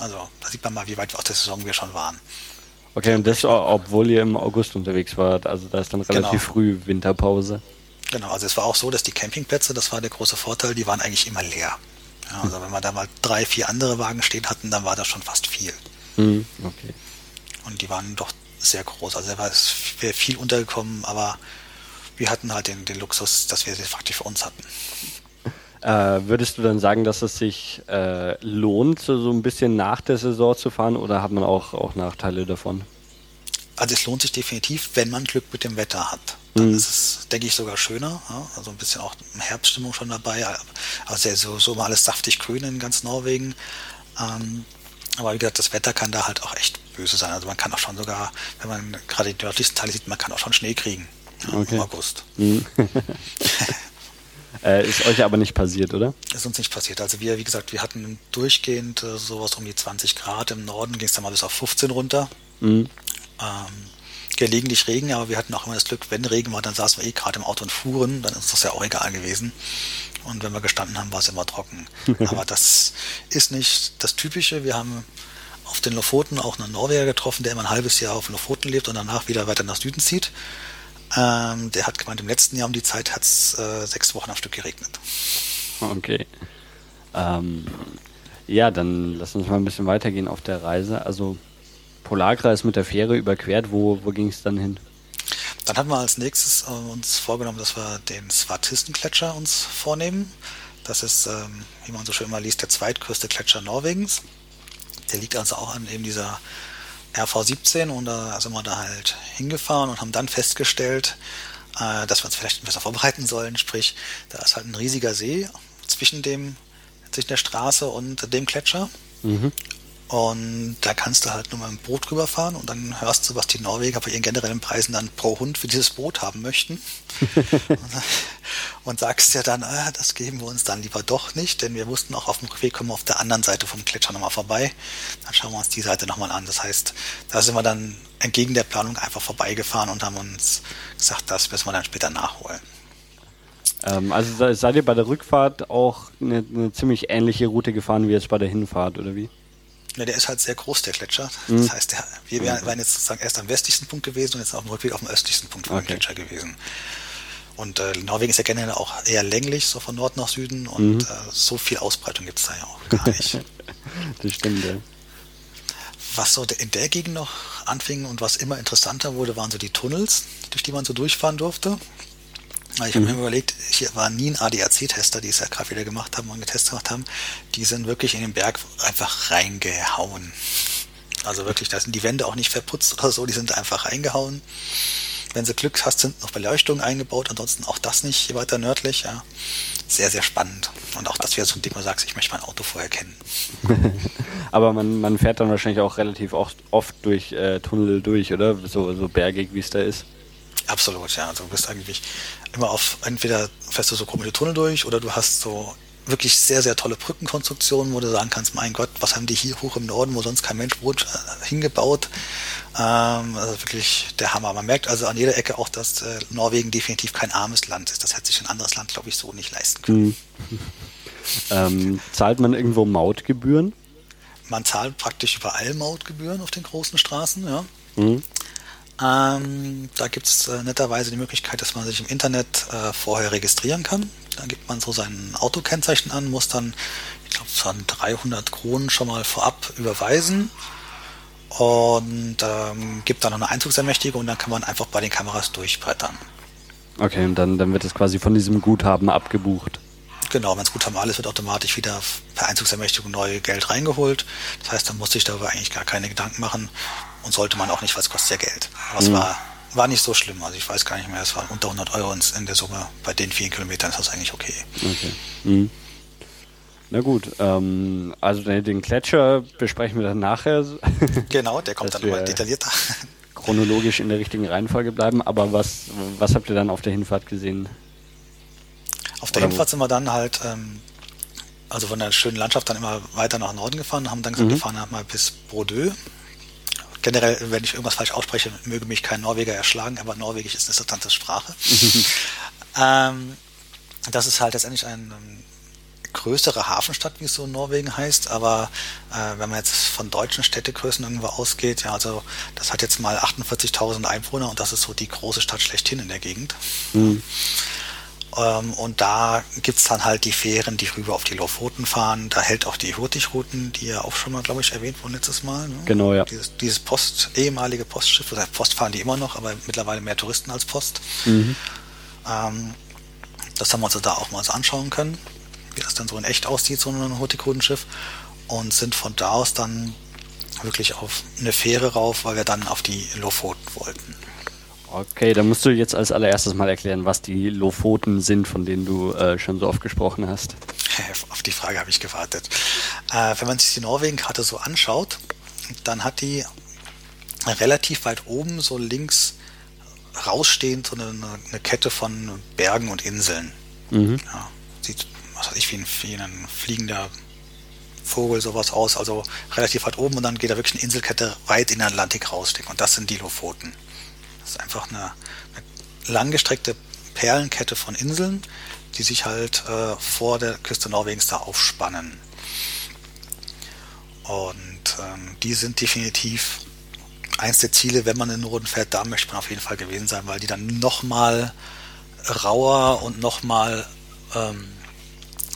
Also da sieht man mal, wie weit aus der Saison wir schon waren.
Okay, und das, obwohl ihr im August unterwegs wart, also da ist dann relativ genau. früh Winterpause.
Genau, also es war auch so, dass die Campingplätze, das war der große Vorteil, die waren eigentlich immer leer. Ja, also wenn wir da mal drei, vier andere Wagen stehen hatten, dann war das schon fast viel. Mhm, okay. Und die waren doch sehr groß. Also da war viel untergekommen, aber wir hatten halt den, den Luxus, dass wir sie faktisch für uns hatten.
Äh, würdest du dann sagen, dass es sich äh, lohnt, so, so ein bisschen nach der Saison zu fahren oder hat man auch, auch Nachteile davon?
Also es lohnt sich definitiv, wenn man Glück mit dem Wetter hat. Dann mhm. ist es, denke ich, sogar schöner. Ja? Also ein bisschen auch Herbststimmung schon dabei. Also so, so mal alles saftig grün in ganz Norwegen. Ähm, aber wie gesagt, das Wetter kann da halt auch echt böse sein. Also man kann auch schon sogar, wenn man gerade die nördlichsten Teile sieht, man kann auch schon Schnee kriegen. Okay. Im August. Mhm.
äh, ist euch aber nicht passiert, oder?
Ist uns nicht passiert. Also wir, wie gesagt, wir hatten durchgehend äh, sowas um die 20 Grad. Im Norden ging es dann mal bis auf 15 runter. Mhm. Ähm, gelegentlich Regen, aber wir hatten auch immer das Glück, wenn Regen war, dann saßen wir eh gerade im Auto und fuhren, dann ist das ja auch egal gewesen. Und wenn wir gestanden haben, war es immer trocken. aber das ist nicht das Typische. Wir haben auf den Lofoten auch einen Norweger getroffen, der immer ein halbes Jahr auf Lofoten lebt und danach wieder weiter nach Süden zieht. Ähm, der hat gemeint, im letzten Jahr um die Zeit hat es äh, sechs Wochen am Stück geregnet.
Okay. Ähm, ja, dann lass uns mal ein bisschen weitergehen auf der Reise. Also Polarkreis mit der Fähre überquert, wo, wo ging es dann hin?
Dann hatten wir als nächstes äh, uns vorgenommen, dass wir den Svartistengletscher uns vornehmen. Das ist, ähm, wie man so schön mal liest, der zweitgrößte Gletscher Norwegens. Der liegt also auch an eben dieser RV17 und da sind wir da halt hingefahren und haben dann festgestellt, äh, dass wir uns vielleicht besser vorbereiten sollen. Sprich, da ist halt ein riesiger See zwischen dem zwischen der Straße und dem Gletscher. Mhm. Und da kannst du halt nur mit dem Boot rüberfahren und dann hörst du, was die Norweger bei ihren generellen Preisen dann pro Hund für dieses Boot haben möchten. und sagst ja dann, ah, das geben wir uns dann lieber doch nicht, denn wir wussten auch auf dem Rückweg kommen wir auf der anderen Seite vom Gletscher nochmal vorbei. Dann schauen wir uns die Seite nochmal an. Das heißt, da sind wir dann entgegen der Planung einfach vorbeigefahren und haben uns gesagt, das müssen wir dann später nachholen.
Ähm, also seid ihr bei der Rückfahrt auch eine, eine ziemlich ähnliche Route gefahren wie jetzt bei der Hinfahrt, oder wie?
Ja, der ist halt sehr groß, der Gletscher. Mhm. Das heißt, der, wir wären, wären jetzt sozusagen erst am westlichsten Punkt gewesen und jetzt auf dem Rückweg auf dem östlichsten Punkt vom okay. Gletscher gewesen. Und äh, Norwegen ist ja generell auch eher länglich, so von Nord nach Süden und mhm. äh, so viel Ausbreitung gibt es da ja auch gar nicht.
das stimmt, ja.
Was so in der Gegend noch anfing und was immer interessanter wurde, waren so die Tunnels, durch die man so durchfahren durfte. Ich habe mhm. mir überlegt, hier war nie ein ADAC-Tester, die es ja gerade wieder gemacht haben und getestet gemacht haben. Die sind wirklich in den Berg einfach reingehauen. Also wirklich, da sind die Wände auch nicht verputzt oder so, die sind einfach reingehauen. Wenn sie Glück hast, sind noch Beleuchtungen eingebaut, ansonsten auch das nicht weiter nördlich. Ja. Sehr, sehr spannend. Und auch das wäre so ein Ding, wo du sagst, ich möchte mein Auto vorher kennen.
Aber man, man fährt dann wahrscheinlich auch relativ oft, oft durch äh, Tunnel durch, oder? So, so bergig, wie es da ist.
Absolut, ja. Also du bist eigentlich immer auf, entweder fährst du so komische Tunnel durch oder du hast so wirklich sehr, sehr tolle Brückenkonstruktionen, wo du sagen kannst, mein Gott, was haben die hier hoch im Norden, wo sonst kein Mensch wohnt, äh, hingebaut. Ähm, also wirklich der Hammer. Man merkt also an jeder Ecke auch, dass äh, Norwegen definitiv kein armes Land ist. Das hätte sich ein anderes Land, glaube ich, so nicht leisten können. Mhm.
ähm, zahlt man irgendwo Mautgebühren?
Man zahlt praktisch überall Mautgebühren auf den großen Straßen, ja. Mhm. Ähm, da gibt es äh, netterweise die Möglichkeit, dass man sich im Internet äh, vorher registrieren kann. Dann gibt man so sein Autokennzeichen an, muss dann, ich glaube, es waren 300 Kronen schon mal vorab überweisen und ähm, gibt dann noch eine Einzugsermächtigung und dann kann man einfach bei den Kameras durchbrettern.
Okay, und dann, dann wird es quasi von diesem Guthaben abgebucht.
Genau, wenn es Guthaben alles wird automatisch wieder per Einzugsermächtigung neu Geld reingeholt. Das heißt, da muss sich darüber eigentlich gar keine Gedanken machen und sollte man auch nicht, weil es kostet ja Geld. Aber mhm. es war, war nicht so schlimm. Also ich weiß gar nicht mehr, es waren unter 100 Euro in der Summe. Bei den vielen Kilometern ist das eigentlich okay. Okay. Mhm.
Na gut, ähm, also den Gletscher besprechen wir dann nachher.
Genau, der kommt dann nochmal detaillierter.
Chronologisch in der richtigen Reihenfolge bleiben. Aber was, was habt ihr dann auf der Hinfahrt gesehen?
Auf der Hinfahrt sind wir dann halt, ähm, also von der schönen Landschaft dann immer weiter nach Norden gefahren, haben dann gesagt, mhm. wir fahren halt mal bis Bordeaux. Generell, wenn ich irgendwas falsch ausspreche, möge mich kein Norweger erschlagen, aber Norwegisch ist eine interessante Sprache. ähm, das ist halt letztendlich eine ähm, größere Hafenstadt, wie es so in Norwegen heißt, aber äh, wenn man jetzt von deutschen Städtegrößen irgendwo ausgeht, ja, also das hat jetzt mal 48.000 Einwohner und das ist so die große Stadt schlechthin in der Gegend. Mhm. Ähm, und da gibt's dann halt die Fähren, die rüber auf die Lofoten fahren. Da hält auch die Hurtigruten, die ja auch schon mal, glaube ich, erwähnt wurden letztes Mal. Ne?
Genau, ja.
Dieses, dieses Post, ehemalige Postschiff, oder Post fahren die immer noch, aber mittlerweile mehr Touristen als Post. Mhm. Ähm, das haben wir uns da auch mal so anschauen können, wie das dann so in echt aussieht, so ein Hurtigrutenschiff. Und sind von da aus dann wirklich auf eine Fähre rauf, weil wir dann auf die Lofoten wollten.
Okay, dann musst du jetzt als allererstes mal erklären, was die Lofoten sind, von denen du äh, schon so oft gesprochen hast.
Auf die Frage habe ich gewartet. Äh, wenn man sich die Norwegen-Karte so anschaut, dann hat die relativ weit oben so links rausstehend so eine, eine Kette von Bergen und Inseln. Mhm. Ja, sieht, was weiß ich, wie ein, wie ein fliegender Vogel sowas aus, also relativ weit oben und dann geht da wirklich eine Inselkette weit in den Atlantik rausstecken und das sind die Lofoten. Das ist einfach eine, eine langgestreckte Perlenkette von Inseln, die sich halt äh, vor der Küste Norwegens da aufspannen. Und ähm, die sind definitiv eins der Ziele, wenn man in den Norden fährt, da möchte man auf jeden Fall gewesen sein, weil die dann nochmal rauer und nochmal ähm,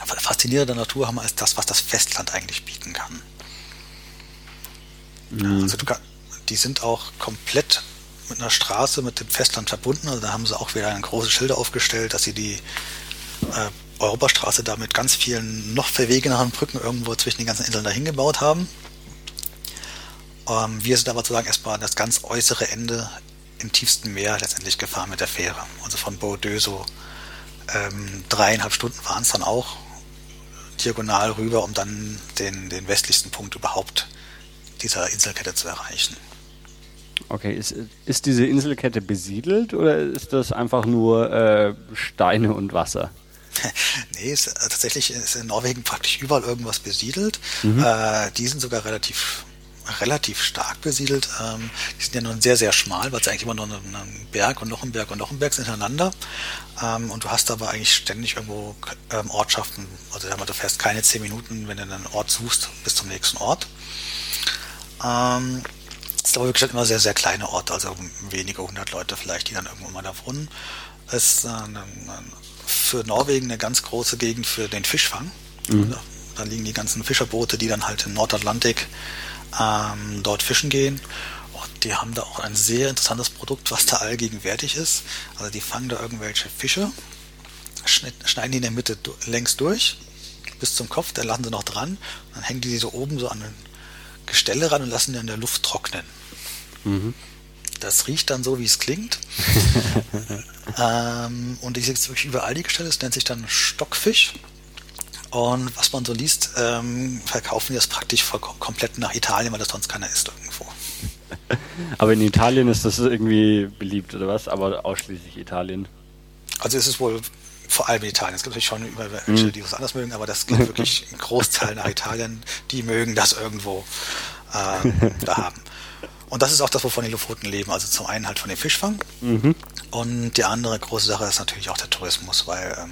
faszinierende Natur haben als das, was das Festland eigentlich bieten kann. Mhm. Also kann, die sind auch komplett mit einer Straße mit dem Festland verbunden. Also da haben sie auch wieder ein großes Schilder aufgestellt, dass sie die äh, Europastraße da mit ganz vielen noch verwegeneren Brücken irgendwo zwischen den ganzen Inseln dahin gebaut haben. Ähm, wir sind aber sozusagen erstmal das ganz äußere Ende im tiefsten Meer letztendlich gefahren mit der Fähre. Also von Bordeaux so ähm, dreieinhalb Stunden waren es dann auch diagonal rüber, um dann den, den westlichsten Punkt überhaupt dieser Inselkette zu erreichen.
Okay, ist, ist diese Inselkette besiedelt oder ist das einfach nur äh, Steine und Wasser?
nee, ist, äh, tatsächlich ist in Norwegen praktisch überall irgendwas besiedelt. Mhm. Äh, die sind sogar relativ relativ stark besiedelt. Ähm, die sind ja nun sehr, sehr schmal, weil es eigentlich immer nur ein Berg und noch ein Berg und noch ein Berg sind hintereinander. Ähm, und du hast aber eigentlich ständig irgendwo ähm, Ortschaften, also du fährst keine zehn Minuten, wenn du einen Ort suchst, bis zum nächsten Ort. Ähm, es ist aber wirklich immer sehr, sehr kleine Orte, also wenige hundert Leute vielleicht, die dann irgendwo mal da wohnen. Es ist äh, für Norwegen eine ganz große Gegend für den Fischfang. Mhm. Da liegen die ganzen Fischerboote, die dann halt im Nordatlantik ähm, dort fischen gehen. Und die haben da auch ein sehr interessantes Produkt, was da allgegenwärtig ist. Also die fangen da irgendwelche Fische, schneiden die in der Mitte längs durch, bis zum Kopf, da lassen sie noch dran. Dann hängen die so oben so an ein Gestelle ran und lassen die in der Luft trocknen. Mhm. Das riecht dann so, wie es klingt. ähm, und ich sehe es wirklich überall die Gestelle. Es nennt sich dann Stockfisch. Und was man so liest, ähm, verkaufen die das praktisch komplett nach Italien, weil das sonst keiner isst irgendwo.
Aber in Italien ist das irgendwie beliebt, oder was? Aber ausschließlich Italien.
Also ist es wohl vor allem in Italien. Es gibt natürlich schon über welche, mhm. die was anders mögen, aber das geht wirklich ein Großteil nach Italien. Die mögen das irgendwo äh, da haben. Und das ist auch das, wovon die Lofoten leben. Also zum einen halt von dem Fischfang. Mhm. Und die andere große Sache ist natürlich auch der Tourismus, weil ähm,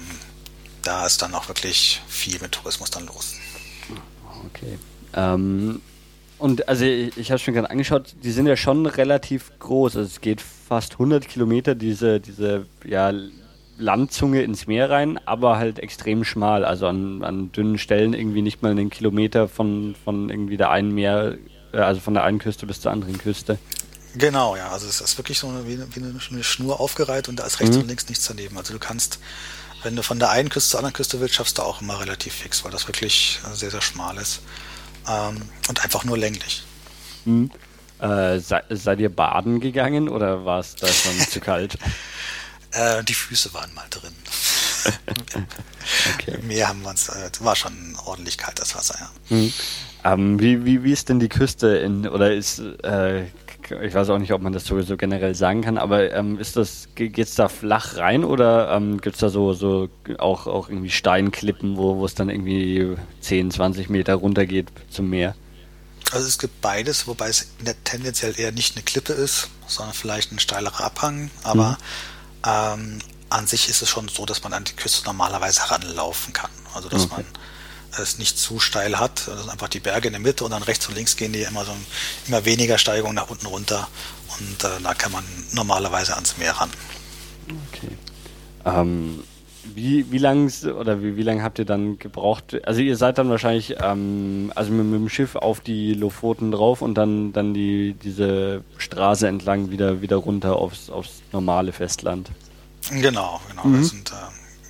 da ist dann auch wirklich viel mit Tourismus dann los.
Okay. Ähm, und also ich, ich habe schon gerade angeschaut, die sind ja schon relativ groß. Also es geht fast 100 Kilometer diese, diese ja, Landzunge ins Meer rein, aber halt extrem schmal. Also an, an dünnen Stellen irgendwie nicht mal einen Kilometer von, von irgendwie der einen Meer, äh, also von der einen Küste bis zur anderen Küste.
Genau, ja. Also es ist wirklich so eine, wie eine Schnur aufgereiht und da ist rechts mhm. und links nichts daneben. Also du kannst wenn du von der einen Küste zur anderen Küste willst, schaffst du auch immer relativ fix, weil das wirklich sehr, sehr schmal ist. Ähm, und einfach nur länglich.
Hm. Äh, sei, seid ihr baden gegangen oder war es da schon zu kalt?
Äh, die Füße waren mal drin. okay. Mehr haben wir uns, äh, war schon ordentlich kalt das Wasser, ja.
Hm. Ähm, wie, wie, wie ist denn die Küste in, oder ist, äh, ich weiß auch nicht, ob man das sowieso generell sagen kann, aber ähm, ist das, geht's da flach rein oder ähm, gibt es da so, so auch, auch irgendwie Steinklippen, wo es dann irgendwie 10, 20 Meter runter geht zum Meer?
Also es gibt beides, wobei es tendenziell eher nicht eine Klippe ist, sondern vielleicht ein steilerer Abhang, aber mhm. Ähm, an sich ist es schon so, dass man an die Küste normalerweise heranlaufen kann. Also dass okay. man es nicht zu steil hat. Das sind einfach die Berge in der Mitte und dann rechts und links gehen die immer so immer weniger Steigung nach unten runter und äh, da kann man normalerweise ans Meer ran.
Okay. Ähm, wie, wie lang oder wie, wie lange habt ihr dann gebraucht? Also ihr seid dann wahrscheinlich ähm, also mit, mit, dem Schiff auf die Lofoten drauf und dann, dann die, diese Straße entlang wieder, wieder runter aufs, aufs normale Festland.
Genau, genau. Mhm. Wir sind äh,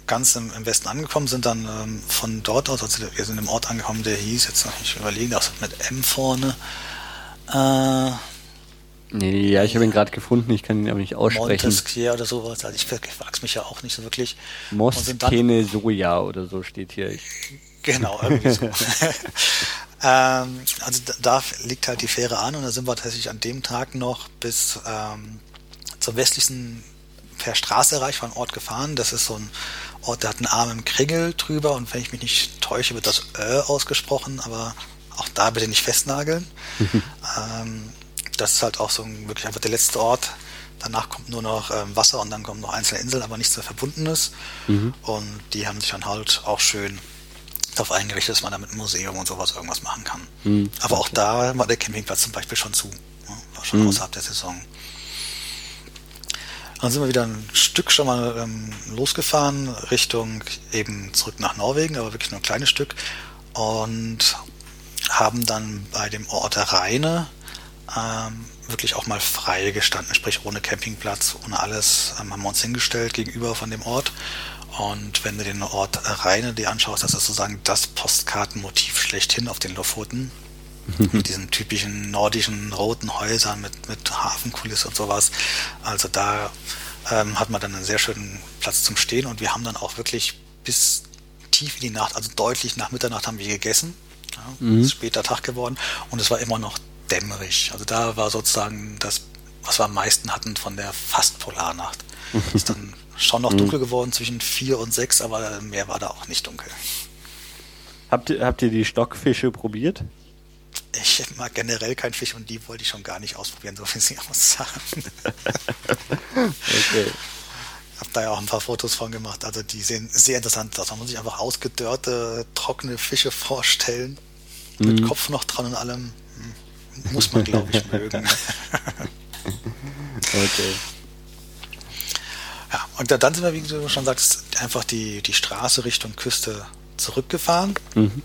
ganz im, im, Westen angekommen, sind dann ähm, von dort aus, also wir sind im Ort angekommen, der hieß, jetzt noch nicht überlegen, auch mit M vorne. Äh,
nee, ja, ich habe ihn gerade gefunden, ich kann ihn aber nicht aussprechen.
Montesquieu oder sowas, also ich, ich wachs mich ja auch nicht so wirklich.
Moskene Soja oder so steht hier. Ich
genau, irgendwie so. ähm, also da liegt halt die Fähre an und da sind wir tatsächlich an dem Tag noch bis ähm, zum westlichsten per Straße erreicht, von Ort gefahren. Das ist so ein Ort, der hat einen Arm im Kringel drüber und wenn ich mich nicht täusche, wird das Ö ausgesprochen, aber auch da bitte nicht festnageln. ähm, das ist halt auch so ein, wirklich einfach der letzte Ort, Danach kommt nur noch ähm, Wasser und dann kommen noch einzelne Inseln, aber nichts mehr Verbundenes. Mhm. Und die haben sich dann halt auch schön darauf eingerichtet, dass man da mit einem Museum und sowas irgendwas machen kann. Mhm. Aber auch da war der Campingplatz zum Beispiel schon zu. Ja, war schon mhm. außerhalb der Saison. Dann sind wir wieder ein Stück schon mal ähm, losgefahren, Richtung eben zurück nach Norwegen, aber wirklich nur ein kleines Stück. Und haben dann bei dem Ort Rheine ähm, wirklich auch mal frei gestanden, sprich ohne Campingplatz, ohne alles, ähm, haben wir uns hingestellt gegenüber von dem Ort. Und wenn du den Ort Rheine dir anschaust, das ist sozusagen das Postkartenmotiv schlechthin auf den Lofoten. Mit diesen typischen nordischen roten Häusern mit, mit Hafenkulisse und sowas. Also da ähm, hat man dann einen sehr schönen Platz zum Stehen und wir haben dann auch wirklich bis tief in die Nacht, also deutlich nach Mitternacht haben wir gegessen. Ja, mhm. ist später Tag geworden und es war immer noch dämmerig. Also da war sozusagen das, was wir am meisten hatten von der fast Polarnacht. ist dann schon noch mhm. dunkel geworden zwischen vier und sechs, aber mehr war da auch nicht dunkel.
Habt ihr, habt ihr die Stockfische probiert?
Ich mag generell keinen Fisch und die wollte ich schon gar nicht ausprobieren, so viel sie aussagen. okay. Hab da ja auch ein paar Fotos von gemacht. Also die sehen sehr interessant aus. Man muss sich einfach ausgedörrte, trockene Fische vorstellen. Mhm. Mit Kopf noch dran und allem. Muss man, glaube ich, mögen. okay. Ja, und dann sind wir, wie du schon sagst, einfach die, die Straße Richtung Küste zurückgefahren. Mhm.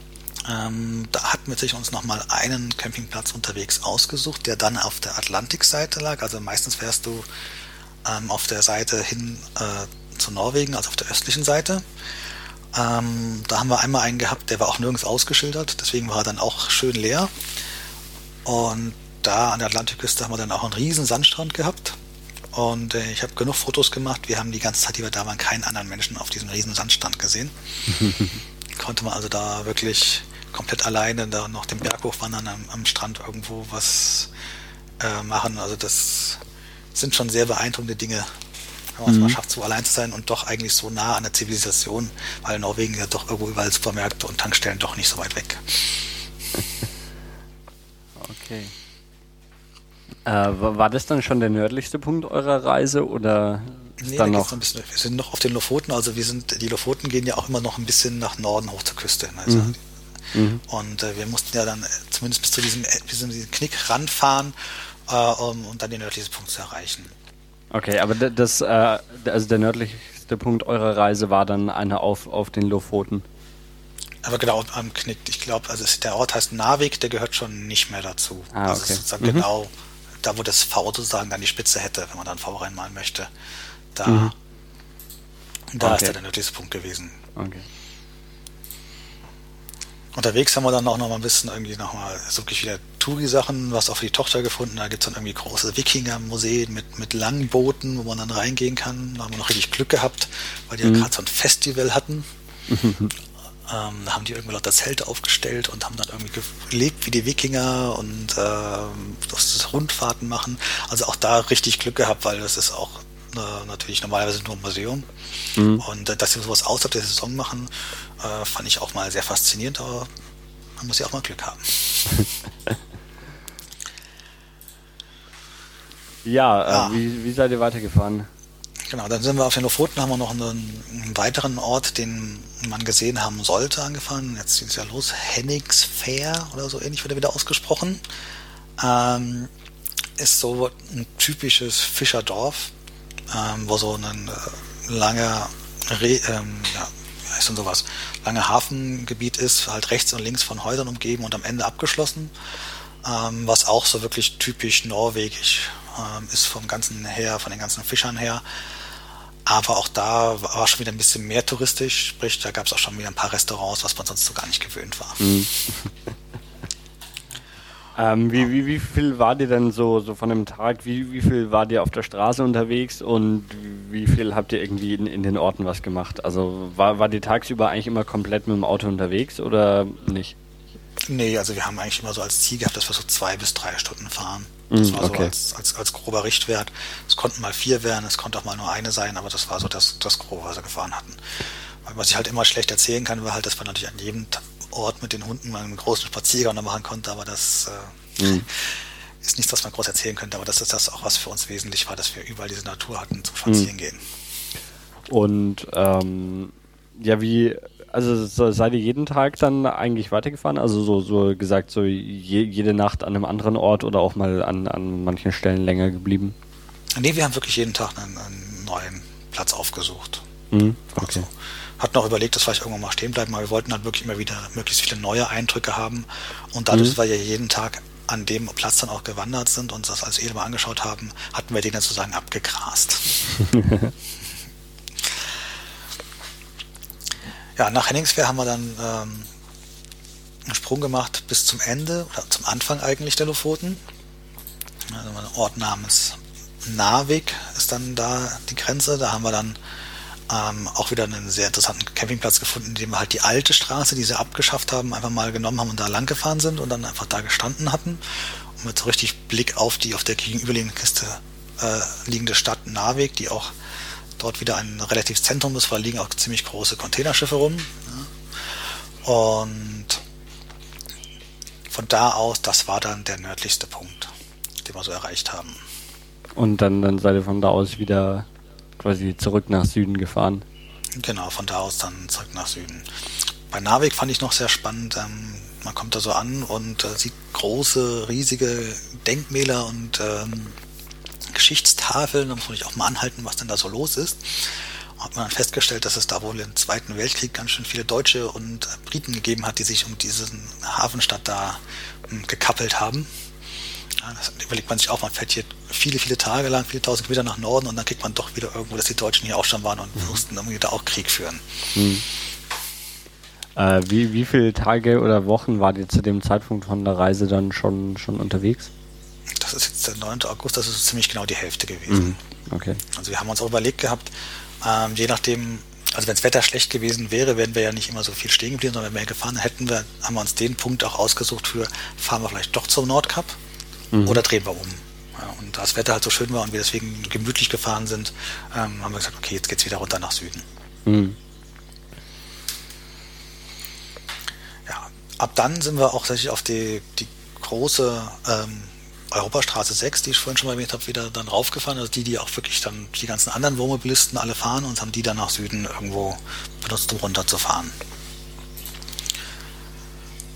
Ähm, da hatten wir sich uns nochmal einen Campingplatz unterwegs ausgesucht, der dann auf der Atlantikseite lag. Also meistens fährst du ähm, auf der Seite hin äh, zu Norwegen, also auf der östlichen Seite. Ähm, da haben wir einmal einen gehabt, der war auch nirgends ausgeschildert, deswegen war er dann auch schön leer. Und da an der Atlantikküste haben wir dann auch einen riesen Sandstrand gehabt. Und äh, ich habe genug Fotos gemacht. Wir haben die ganze Zeit, die wir da waren, keinen anderen Menschen auf diesem riesen Sandstrand gesehen. Konnte man also da wirklich komplett alleine da noch den Berg hochwandern am, am Strand irgendwo was äh, machen. Also das sind schon sehr beeindruckende Dinge, wenn man es mhm. mal schafft, so allein zu sein und doch eigentlich so nah an der Zivilisation, weil Norwegen ja doch irgendwo überall Supermärkte und Tankstellen doch nicht so weit weg.
okay. Äh, war das dann schon der nördlichste Punkt eurer Reise oder
nee, dann noch? noch bisschen, wir sind noch auf den Lofoten, also wir sind, die Lofoten gehen ja auch immer noch ein bisschen nach Norden hoch zur Küste. Also mhm. Mhm. Und äh, wir mussten ja dann zumindest bis zu diesem, bis zu diesem Knick ranfahren, äh, um, um dann den nördlichsten Punkt zu erreichen.
Okay, aber das, äh, also der nördlichste Punkt eurer Reise war dann eine auf, auf den Lofoten.
Aber genau am Knick. Ich glaube, also der Ort heißt Narvik, der gehört schon nicht mehr dazu. Ah, also okay. sozusagen mhm. genau da, wo das V sozusagen dann die Spitze hätte, wenn man dann V reinmalen möchte. Da, mhm. da okay. ist der nördlichste Punkt gewesen. Okay. Unterwegs haben wir dann auch noch mal ein bisschen irgendwie noch mal so wirklich wieder Touri-Sachen, was auch für die Tochter gefunden. Da gibt es dann irgendwie große Wikinger-Museen mit, mit langen Booten, wo man dann reingehen kann. Da haben wir noch richtig Glück gehabt, weil die mhm. ja gerade so ein Festival hatten. Mhm. Ähm, da haben die irgendwie lauter Zelte aufgestellt und haben dann irgendwie gelebt wie die Wikinger und ähm, das Rundfahrten machen. Also auch da richtig Glück gehabt, weil das ist auch äh, natürlich normalerweise nur ein Museum. Mhm. Und äh, dass sie sowas außerhalb der Saison machen, äh, fand ich auch mal sehr faszinierend, aber man muss ja auch mal Glück haben.
ja, äh, ja. Wie, wie seid ihr weitergefahren?
Genau, dann sind wir auf den Lofoten, haben wir noch einen, einen, weiteren Ort, den man gesehen haben sollte, angefahren. Jetzt geht es ja los, Henningsfair oder so ähnlich wird er wieder ausgesprochen. Ähm, ist so ein typisches Fischerdorf, ähm, wo so ein äh, langer Re ähm, ja, heißt denn sowas, lange Hafengebiet ist, halt rechts und links von Häusern umgeben und am Ende abgeschlossen, ähm, was auch so wirklich typisch norwegisch ähm, ist vom ganzen her, von den ganzen Fischern her. Aber auch da war schon wieder ein bisschen mehr touristisch, sprich, da gab es auch schon wieder ein paar Restaurants, was man sonst so gar nicht gewöhnt war. Mhm.
ähm, wie, wie, wie viel war dir denn so, so von dem Tag, wie, wie viel war dir auf der Straße unterwegs und wie viel habt ihr irgendwie in, in den Orten was gemacht? Also war, war die tagsüber eigentlich immer komplett mit dem Auto unterwegs oder nicht?
Nee, also wir haben eigentlich immer so als Ziel gehabt, dass wir so zwei bis drei Stunden fahren. Das mm, war okay. so als, als, als grober Richtwert. Es konnten mal vier werden, es konnte auch mal nur eine sein, aber das war so das, das Grobe, was wir gefahren hatten. Was ich halt immer schlecht erzählen kann, war halt, dass man natürlich an jedem Ort mit den Hunden mal einen großen Spaziergang machen konnte, aber das äh, mm. ist nichts, was man groß erzählen könnte, aber das ist das auch, was für uns wesentlich war, dass wir überall diese Natur hatten zum Spazieren mhm. gehen.
Und ähm, ja, wie, also so, seid ihr jeden Tag dann eigentlich weitergefahren? Also so, so gesagt, so je, jede Nacht an einem anderen Ort oder auch mal an, an manchen Stellen länger geblieben?
Nee, wir haben wirklich jeden Tag einen, einen neuen Platz aufgesucht.
Mhm, okay.
Also, hat noch überlegt, dass vielleicht irgendwann mal stehen bleiben, aber wir wollten halt wirklich immer wieder möglichst viele neue Eindrücke haben. Und dadurch, mhm. dass wir ja jeden Tag an dem Platz dann auch gewandert sind und das als mal angeschaut haben, hatten wir den dann sozusagen abgegrast. ja, nach Henningswehr haben wir dann ähm, einen Sprung gemacht bis zum Ende oder zum Anfang eigentlich der Lofoten. Also ein Ort namens Narvik ist dann da die Grenze. Da haben wir dann ähm, auch wieder einen sehr interessanten Campingplatz gefunden, in dem wir halt die alte Straße, die sie abgeschafft haben, einfach mal genommen haben und da lang gefahren sind und dann einfach da gestanden hatten. Und mit so richtig Blick auf die auf der gegenüberliegenden Kiste äh, liegende Stadt Narvik, die auch dort wieder ein relatives Zentrum ist, weil liegen auch ziemlich große Containerschiffe rum. Ja. Und von da aus, das war dann der nördlichste Punkt, den wir so erreicht haben.
Und dann, dann seid ihr von da aus wieder quasi zurück nach Süden gefahren.
Genau, von da aus dann zurück nach Süden. Bei Narvik fand ich noch sehr spannend. Ähm, man kommt da so an und äh, sieht große, riesige Denkmäler und ähm, Geschichtstafeln. Da muss man sich auch mal anhalten, was denn da so los ist. Hat man dann festgestellt, dass es da wohl im Zweiten Weltkrieg ganz schön viele Deutsche und äh, Briten gegeben hat, die sich um diese Hafenstadt da ähm, gekappelt haben. Ja, das überlegt man sich auch, man fährt hier viele, viele Tage lang, viele tausend Kilometer nach Norden und dann kriegt man doch wieder irgendwo, dass die Deutschen hier auch schon waren und mhm. mussten irgendwie da auch Krieg führen.
Mhm. Äh, wie, wie viele Tage oder Wochen wart ihr zu dem Zeitpunkt von der Reise dann schon, schon unterwegs?
Das ist jetzt der 9. August, das ist ziemlich genau die Hälfte gewesen.
Mhm. Okay.
Also wir haben uns auch überlegt gehabt, ähm, je nachdem, also wenn das Wetter schlecht gewesen wäre, wären wir ja nicht immer so viel stehen geblieben, sondern wir gefahren hätten wir, haben wir uns den Punkt auch ausgesucht für, fahren wir vielleicht doch zum Nordkap mhm. oder drehen wir um. Und da das Wetter halt so schön war und wir deswegen gemütlich gefahren sind, ähm, haben wir gesagt, okay, jetzt geht's wieder runter nach Süden.
Mhm.
Ja, ab dann sind wir auch tatsächlich auf die, die große ähm, Europastraße 6, die ich vorhin schon mal erwähnt habe, wieder dann raufgefahren. Also die, die auch wirklich dann die ganzen anderen Wohnmobilisten alle fahren und haben die dann nach Süden irgendwo benutzt, um runterzufahren.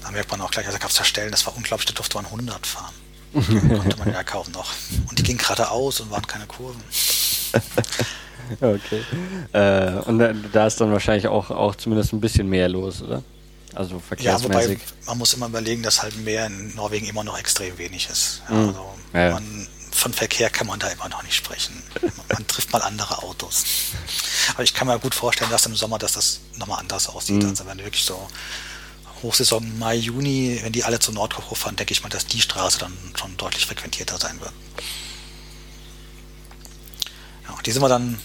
Da merkt man auch gleich, also gab es da Stellen, das war unglaublich, da durfte man 100 fahren konnte man ja kaufen noch. Und die ging geradeaus und waren keine Kurven.
okay. Äh, und da, ist dann wahrscheinlich auch, auch zumindest ein bisschen mehr los, oder? Also verkehrsmäßig. Ja,
wobei man muss immer überlegen, dass halt mehr in Norwegen immer noch extrem wenig ist. Ja, mhm. also ja. man, von Verkehr kann man da immer noch nicht sprechen. Man, trifft mal andere Autos. Aber ich kann mir gut vorstellen, dass im Sommer, dass das nochmal anders aussieht. Mhm. Also wenn wirklich so Hochsaison Mai, Juni, wenn die alle zum Nordkap hochfahren, denke ich mal, dass die Straße dann schon deutlich frequentierter sein wird. Ja, die sind wir dann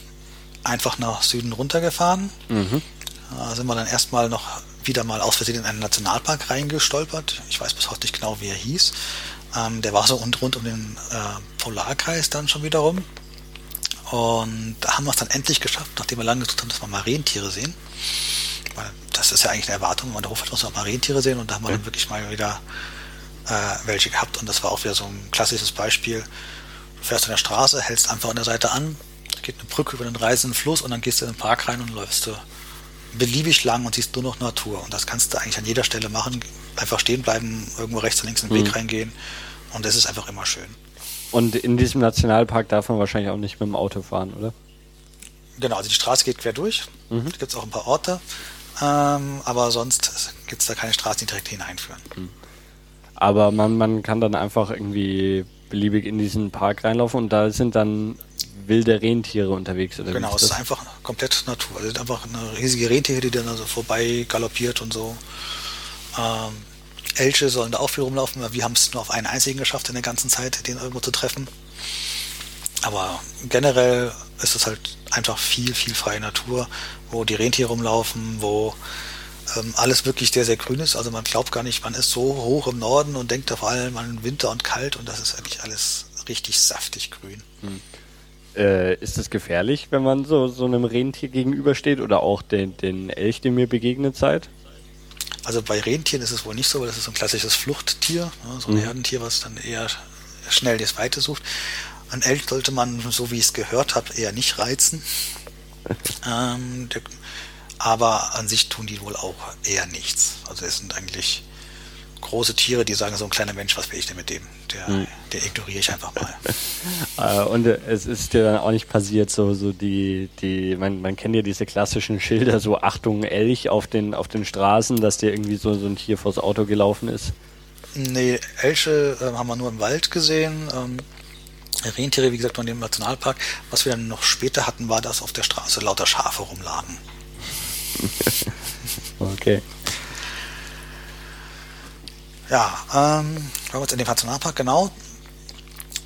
einfach nach Süden runtergefahren.
Mhm.
Da sind wir dann erstmal noch wieder mal aus Versehen in einen Nationalpark reingestolpert. Ich weiß bis heute nicht genau, wie er hieß. Ähm, der war so rund, rund um den äh, Polarkreis dann schon wiederum. Und da haben wir es dann endlich geschafft, nachdem wir lange gesucht haben, dass wir mal Rentiere sehen das ist ja eigentlich eine Erwartung, wenn man da hochfährt, muss man mal Rentiere sehen und da haben wir dann wirklich mal wieder äh, welche gehabt und das war auch wieder so ein klassisches Beispiel. Du fährst an der Straße, hältst einfach an der Seite an, geht eine Brücke über den reißenden Fluss und dann gehst du in den Park rein und läufst du beliebig lang und siehst nur noch Natur. Und das kannst du eigentlich an jeder Stelle machen. Einfach stehen bleiben, irgendwo rechts und links in den Weg mhm. reingehen. Und das ist einfach immer schön.
Und in diesem Nationalpark darf man wahrscheinlich auch nicht mit dem Auto fahren, oder?
Genau, also die Straße geht quer durch. Mhm. Da gibt es auch ein paar Orte. Ähm, aber sonst gibt es da keine Straßen, die direkt hineinführen. Hm.
Aber man, man kann dann einfach irgendwie beliebig in diesen Park reinlaufen und da sind dann wilde Rentiere unterwegs.
Oder genau, es ist einfach komplett Natur. Es sind einfach eine riesige Rentiere, die dann also vorbei galoppiert und so. Ähm, Elche sollen da auch viel rumlaufen, weil wir haben es nur auf einen einzigen geschafft in der ganzen Zeit, den irgendwo zu treffen. Aber generell ist es halt einfach viel, viel freie Natur, wo die Rentiere rumlaufen, wo ähm, alles wirklich sehr, sehr grün ist. Also man glaubt gar nicht, man ist so hoch im Norden und denkt vor allem an Winter und kalt und das ist wirklich alles richtig saftig grün. Hm.
Äh, ist es gefährlich, wenn man so, so einem Rentier gegenübersteht oder auch den, den Elch, den mir begegnet seid?
Also bei Rentieren ist es wohl nicht so, weil das ist so ein klassisches Fluchttier, ne, so ein mhm. Herdentier, was dann eher schnell das Weite sucht. Ein Elch sollte man, so wie ich es gehört habe, eher nicht reizen. ähm, der, aber an sich tun die wohl auch eher nichts. Also es sind eigentlich große Tiere, die sagen, so ein kleiner Mensch, was will ich denn mit dem? Der, hm. der ignoriere ich einfach mal.
Äh, und es ist dir dann auch nicht passiert, so, so die, die, man, man kennt ja diese klassischen Schilder, so Achtung Elch auf den, auf den Straßen, dass dir irgendwie so, so ein Tier vors Auto gelaufen ist.
Nee, Elche äh, haben wir nur im Wald gesehen. Ähm, Rentiere, wie gesagt, in dem Nationalpark. Was wir dann noch später hatten, war, dass auf der Straße lauter Schafe rumlagen.
okay.
Ja, ähm, waren wir jetzt in dem Nationalpark, genau.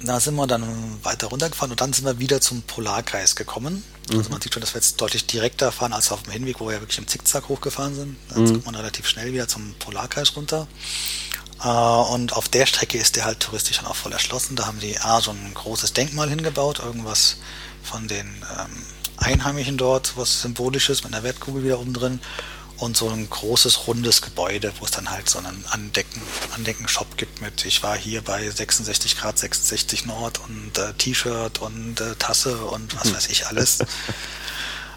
Da sind wir dann weiter runtergefahren und dann sind wir wieder zum Polarkreis gekommen. Also mhm. Also man sieht schon, dass wir jetzt deutlich direkter fahren als auf dem Hinweg, wo wir wirklich im Zickzack hochgefahren sind. Jetzt mhm. kommt man relativ schnell wieder zum Polarkreis runter. Äh, und auf der Strecke ist der halt touristisch dann auch voll erschlossen. Da haben die A so ein großes Denkmal hingebaut, irgendwas von den ähm, Einheimischen dort, was Symbolisches mit einer Wertkugel wieder oben drin und so ein großes rundes Gebäude, wo es dann halt so einen Andecken, Andecken-Shop gibt mit, ich war hier bei 66 Grad 66 Nord und äh, T-Shirt und äh, Tasse und was hm. weiß ich alles.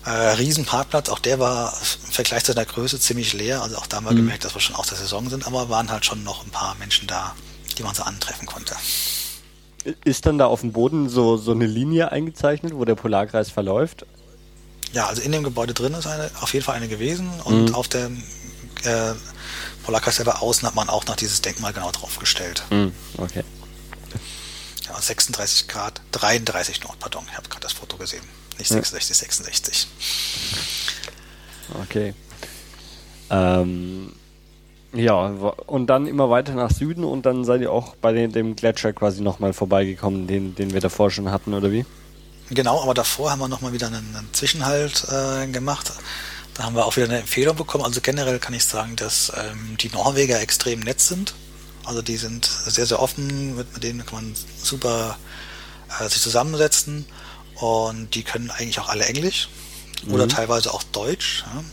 äh, Riesenparkplatz, auch der war im Vergleich zu der Größe ziemlich leer, also auch da haben wir mhm. gemerkt, dass wir schon aus der Saison sind, aber waren halt schon noch ein paar Menschen da, die man so antreffen konnte.
Ist dann da auf dem Boden so, so eine Linie eingezeichnet, wo der Polarkreis verläuft?
Ja, also in dem Gebäude drin ist eine, auf jeden Fall eine gewesen und mhm. auf dem äh, Polarkreis selber außen hat man auch noch dieses Denkmal genau draufgestellt.
Mhm. Okay.
Ja, 36 Grad, 33 Nord, pardon, ich habe gerade das Foto gesehen. Nicht 66, ja. 66.
Okay. Ähm, ja, und dann immer weiter nach Süden und dann seid ihr auch bei den, dem Gletscher quasi nochmal vorbeigekommen, den, den wir davor schon hatten, oder wie?
Genau, aber davor haben wir nochmal wieder einen, einen Zwischenhalt äh, gemacht. Da haben wir auch wieder eine Empfehlung bekommen. Also generell kann ich sagen, dass ähm, die Norweger extrem nett sind. Also die sind sehr, sehr offen, mit, mit denen kann man super äh, sich zusammensetzen und die können eigentlich auch alle Englisch oder mhm. teilweise auch Deutsch. Ja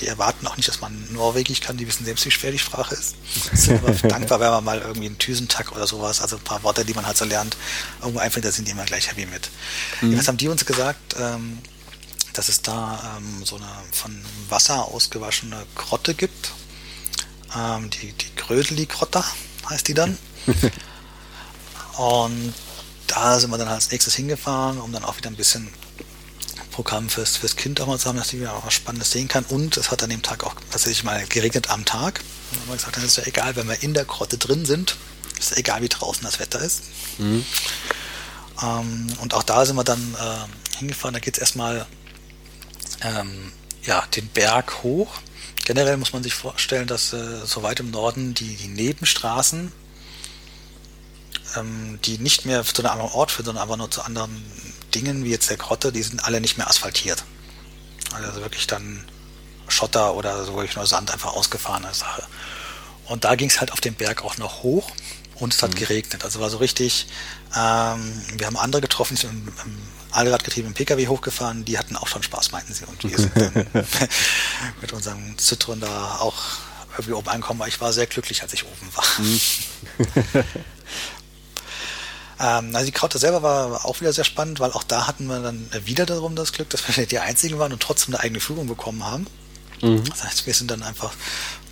die erwarten auch nicht, dass man Norwegisch kann, die wissen selbst, wie schwer die Sprache ist. Sind aber dankbar, wenn man mal irgendwie einen Thysentag oder sowas, also ein paar Worte, die man halt so lernt, irgendwo einfällt, da sind die immer gleich happy mit. Mhm. Was haben die uns gesagt? Ähm, dass es da ähm, so eine von Wasser ausgewaschene Grotte gibt. Ähm, die, die Grödeli-Grotta heißt die dann. Und da sind wir dann als nächstes hingefahren, um dann auch wieder ein bisschen Programm fürs, fürs Kind auch mal zu haben, dass die wieder auch was Spannendes sehen kann. Und es hat an dem Tag auch tatsächlich mal geregnet am Tag. Und haben wir gesagt, dann ist ja egal, wenn wir in der Grotte drin sind, ist ja egal, wie draußen das Wetter ist. Mhm. Ähm, und auch da sind wir dann äh, hingefahren. Da geht es erstmal ähm, ja, den Berg hoch. Generell muss man sich vorstellen, dass äh, so weit im Norden die, die Nebenstraßen, ähm, die nicht mehr zu einem anderen Ort führen, sondern einfach nur zu anderen Dingen, wie jetzt der Grotte, die sind alle nicht mehr asphaltiert. Also wirklich dann Schotter oder so wirklich nur Sand, einfach ausgefahrene Sache. Und da ging es halt auf dem Berg auch noch hoch und es hat mhm. geregnet. Also war so richtig, ähm, wir haben andere getroffen, die sind im, im Allradgetriebenen Pkw hochgefahren, die hatten auch schon Spaß, meinten sie. Und wir sind dann mit unserem Citroen da auch irgendwie oben angekommen, weil ich war sehr glücklich, als ich oben war. Ähm, also die Kraute selber war auch wieder sehr spannend, weil auch da hatten wir dann wieder darum das Glück, dass wir die Einzigen waren und trotzdem eine eigene Führung bekommen haben. Mhm. Das heißt, wir sind dann einfach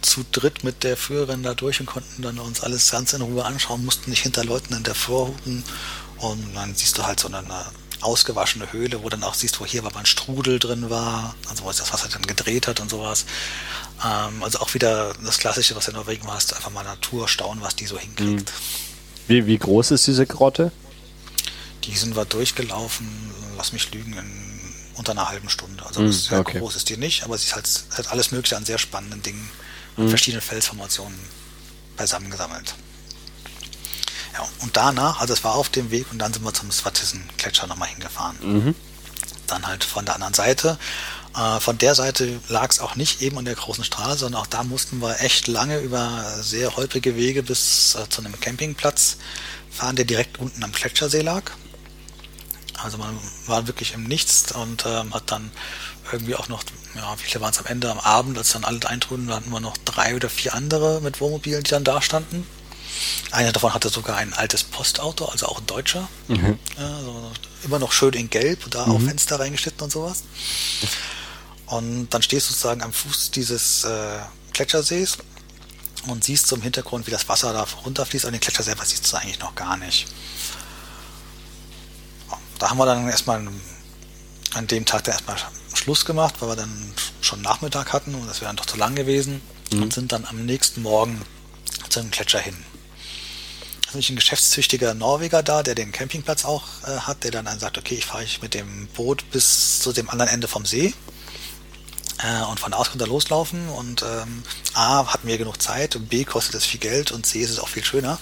zu dritt mit der Führerin da durch und konnten dann uns alles ganz in Ruhe anschauen, mussten nicht hinter Leuten in der Vorhupen und dann siehst du halt so eine ausgewaschene Höhle, wo dann auch siehst, wo hier war ein Strudel drin war, also wo das Wasser dann gedreht hat und sowas. Ähm, also auch wieder das Klassische, was in Norwegen war, ist einfach mal Natur staunen, was die so hinkriegt. Mhm.
Wie, wie groß ist diese Grotte?
Die sind wir durchgelaufen, lass mich lügen, in unter einer halben Stunde. Also mm, sehr okay. groß ist die nicht, aber sie ist halt, halt alles Mögliche an sehr spannenden Dingen, mm. verschiedenen Felsformationen beisammengesammelt. Ja, und danach, also es war auf dem Weg und dann sind wir zum Swatisen-Gletscher nochmal hingefahren. Mhm. Dann halt von der anderen Seite äh, von der Seite lag es auch nicht eben an der großen Straße, sondern auch da mussten wir echt lange über sehr holprige Wege bis äh, zu einem Campingplatz fahren, der direkt unten am Gletschersee lag. Also man war wirklich im Nichts und ähm, hat dann irgendwie auch noch, ja, wie viele waren es am Ende, am Abend, als dann alle eintrudeln, hatten wir noch drei oder vier andere mit Wohnmobilen, die dann da standen. Einer davon hatte sogar ein altes Postauto, also auch ein Deutscher. Mhm. Also immer noch schön in Gelb, da mhm. auch Fenster reingeschnitten und sowas. Und dann stehst du sozusagen am Fuß dieses äh, Gletschersees und siehst zum Hintergrund, wie das Wasser da runterfließt. Aber den Gletscher selber siehst du eigentlich noch gar nicht. Da haben wir dann erstmal an dem Tag dann erstmal Schluss gemacht, weil wir dann schon Nachmittag hatten und das wäre dann doch zu lang gewesen mhm. und sind dann am nächsten Morgen zu einem Gletscher hin. Da ist nämlich ein geschäftstüchtiger Norweger da, der den Campingplatz auch äh, hat, der dann, dann sagt, okay, ich fahre ich mit dem Boot bis zu dem anderen Ende vom See äh, und von da aus konnte er loslaufen und ähm, A, hatten wir genug Zeit und B, kostet es viel Geld und C, ist es auch viel schöner.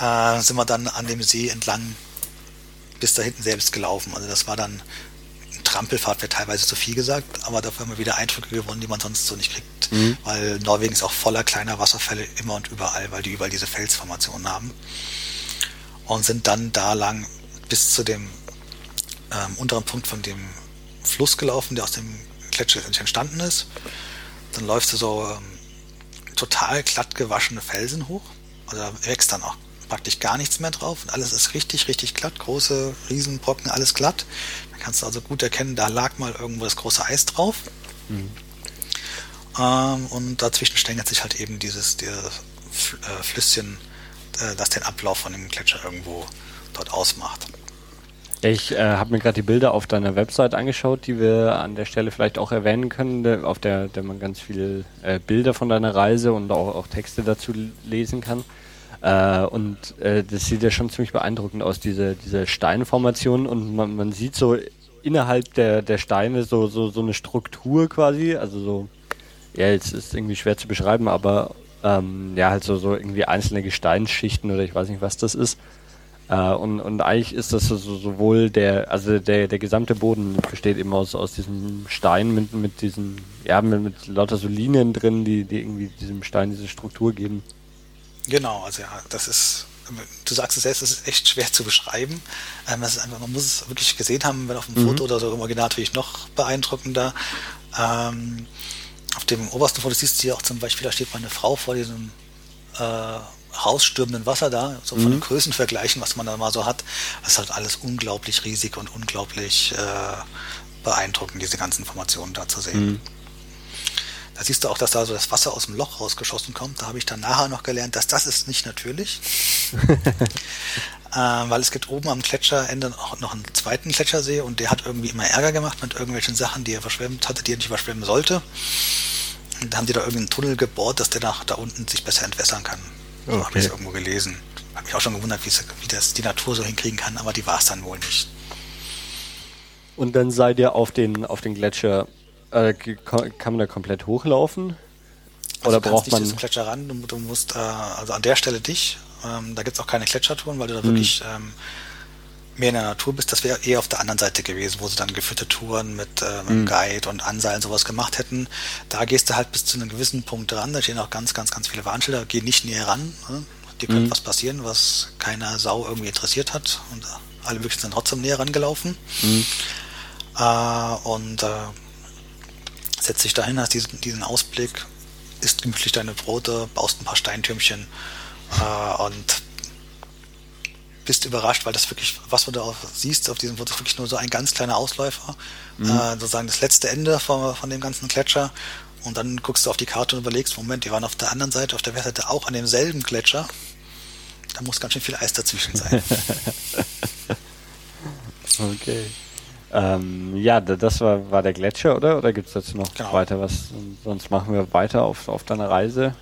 Äh, sind wir dann an dem See entlang bis da hinten selbst gelaufen. Also das war dann Trampelfahrt wäre teilweise zu viel gesagt, aber dafür haben wir wieder Eindrücke gewonnen, die man sonst so nicht kriegt. Mhm. Weil Norwegen ist auch voller kleiner Wasserfälle immer und überall, weil die überall diese Felsformationen haben. Und sind dann da lang bis zu dem ähm, unteren Punkt von dem Fluss gelaufen, der aus dem Gletscher entstanden ist. Dann läufst du so ähm, total glatt gewaschene Felsen hoch. Also da wächst dann auch praktisch gar nichts mehr drauf und alles ist richtig, richtig glatt, große Riesenbrocken, alles glatt. Da kannst du also gut erkennen, da lag mal irgendwo das große Eis drauf. Mhm. Ähm, und dazwischen stängelt sich halt eben dieses, dieses äh, Flüsschen, äh, das den Ablauf von dem Gletscher irgendwo dort ausmacht.
Ich äh, habe mir gerade die Bilder auf deiner Website angeschaut, die wir an der Stelle vielleicht auch erwähnen können, auf der, der man ganz viele äh, Bilder von deiner Reise und auch, auch Texte dazu lesen kann. Äh, und äh, das sieht ja schon ziemlich beeindruckend aus, diese, diese Steinformation. Und man, man sieht so innerhalb der, der Steine so, so, so eine Struktur quasi. Also so, ja, jetzt ist irgendwie schwer zu beschreiben, aber ähm, ja, halt so, so irgendwie einzelne Gesteinsschichten oder ich weiß nicht, was das ist. Uh, und, und eigentlich ist das so, sowohl der, also der, der gesamte Boden besteht eben aus, aus diesem Stein mit, mit diesen, ja, mit, mit lauter so Linien drin, die, die irgendwie diesem Stein diese Struktur geben.
Genau, also ja, das ist, du sagst es selbst, es ist echt schwer zu beschreiben. Ähm, ist einfach, man muss es wirklich gesehen haben, wenn auf dem mhm. Foto oder so im Original natürlich noch beeindruckender. Ähm, auf dem obersten Foto siehst du hier auch zum Beispiel, da steht mal eine Frau vor diesem äh, rausstürmenden Wasser da, so von mhm. den Größenvergleichen, was man da mal so hat. Das ist halt alles unglaublich riesig und unglaublich äh, beeindruckend, diese ganzen Informationen da zu sehen. Mhm. Da siehst du auch, dass da so das Wasser aus dem Loch rausgeschossen kommt. Da habe ich dann nachher noch gelernt, dass das ist nicht natürlich. äh, weil es gibt oben am Gletscherende noch einen zweiten Gletschersee und der hat irgendwie immer Ärger gemacht mit irgendwelchen Sachen, die er verschwemmt hatte, die er nicht verschwemmen sollte. Und da haben die da irgendeinen Tunnel gebohrt, dass der nach da unten sich besser entwässern kann. So okay. habe ich es irgendwo gelesen. Habe mich auch schon gewundert, wie das die Natur so hinkriegen kann, aber die war es dann wohl nicht.
Und dann seid ihr auf den, auf den Gletscher äh, kann man da komplett hochlaufen?
Also Oder braucht man. Du Gletscher ran, du, du musst äh, also an der Stelle dich. Ähm, da gibt es auch keine Gletschertouren, weil du da mhm. wirklich ähm, mehr in der Natur bist. Das wäre eher auf der anderen Seite gewesen, wo sie dann geführte Touren mit, äh, mit mhm. Guide und Anseilen sowas gemacht hätten. Da gehst du halt bis zu einem gewissen Punkt ran. Da stehen auch ganz, ganz, ganz viele Warnschilder. Geh nicht näher ran. Ne? Dir könnte mhm. was passieren, was keiner Sau irgendwie interessiert hat. Und alle möglichen sind trotzdem näher rangelaufen. Mhm. Äh, und äh, setzt dich dahin, hast diesen, diesen Ausblick, isst gemütlich deine Brote, baust ein paar Steintürmchen äh, und bist überrascht, weil das wirklich, was du da siehst auf diesem Foto, ist wirklich nur so ein ganz kleiner Ausläufer, mhm. äh, sozusagen das letzte Ende von, von dem ganzen Gletscher. Und dann guckst du auf die Karte und überlegst, Moment, die waren auf der anderen Seite, auf der Westseite auch an demselben Gletscher. Da muss ganz schön viel Eis dazwischen sein.
okay. Ähm, ja, das war, war der Gletscher, oder? Oder gibt es dazu noch genau. weiter was? Sonst machen wir weiter auf, auf deiner Reise.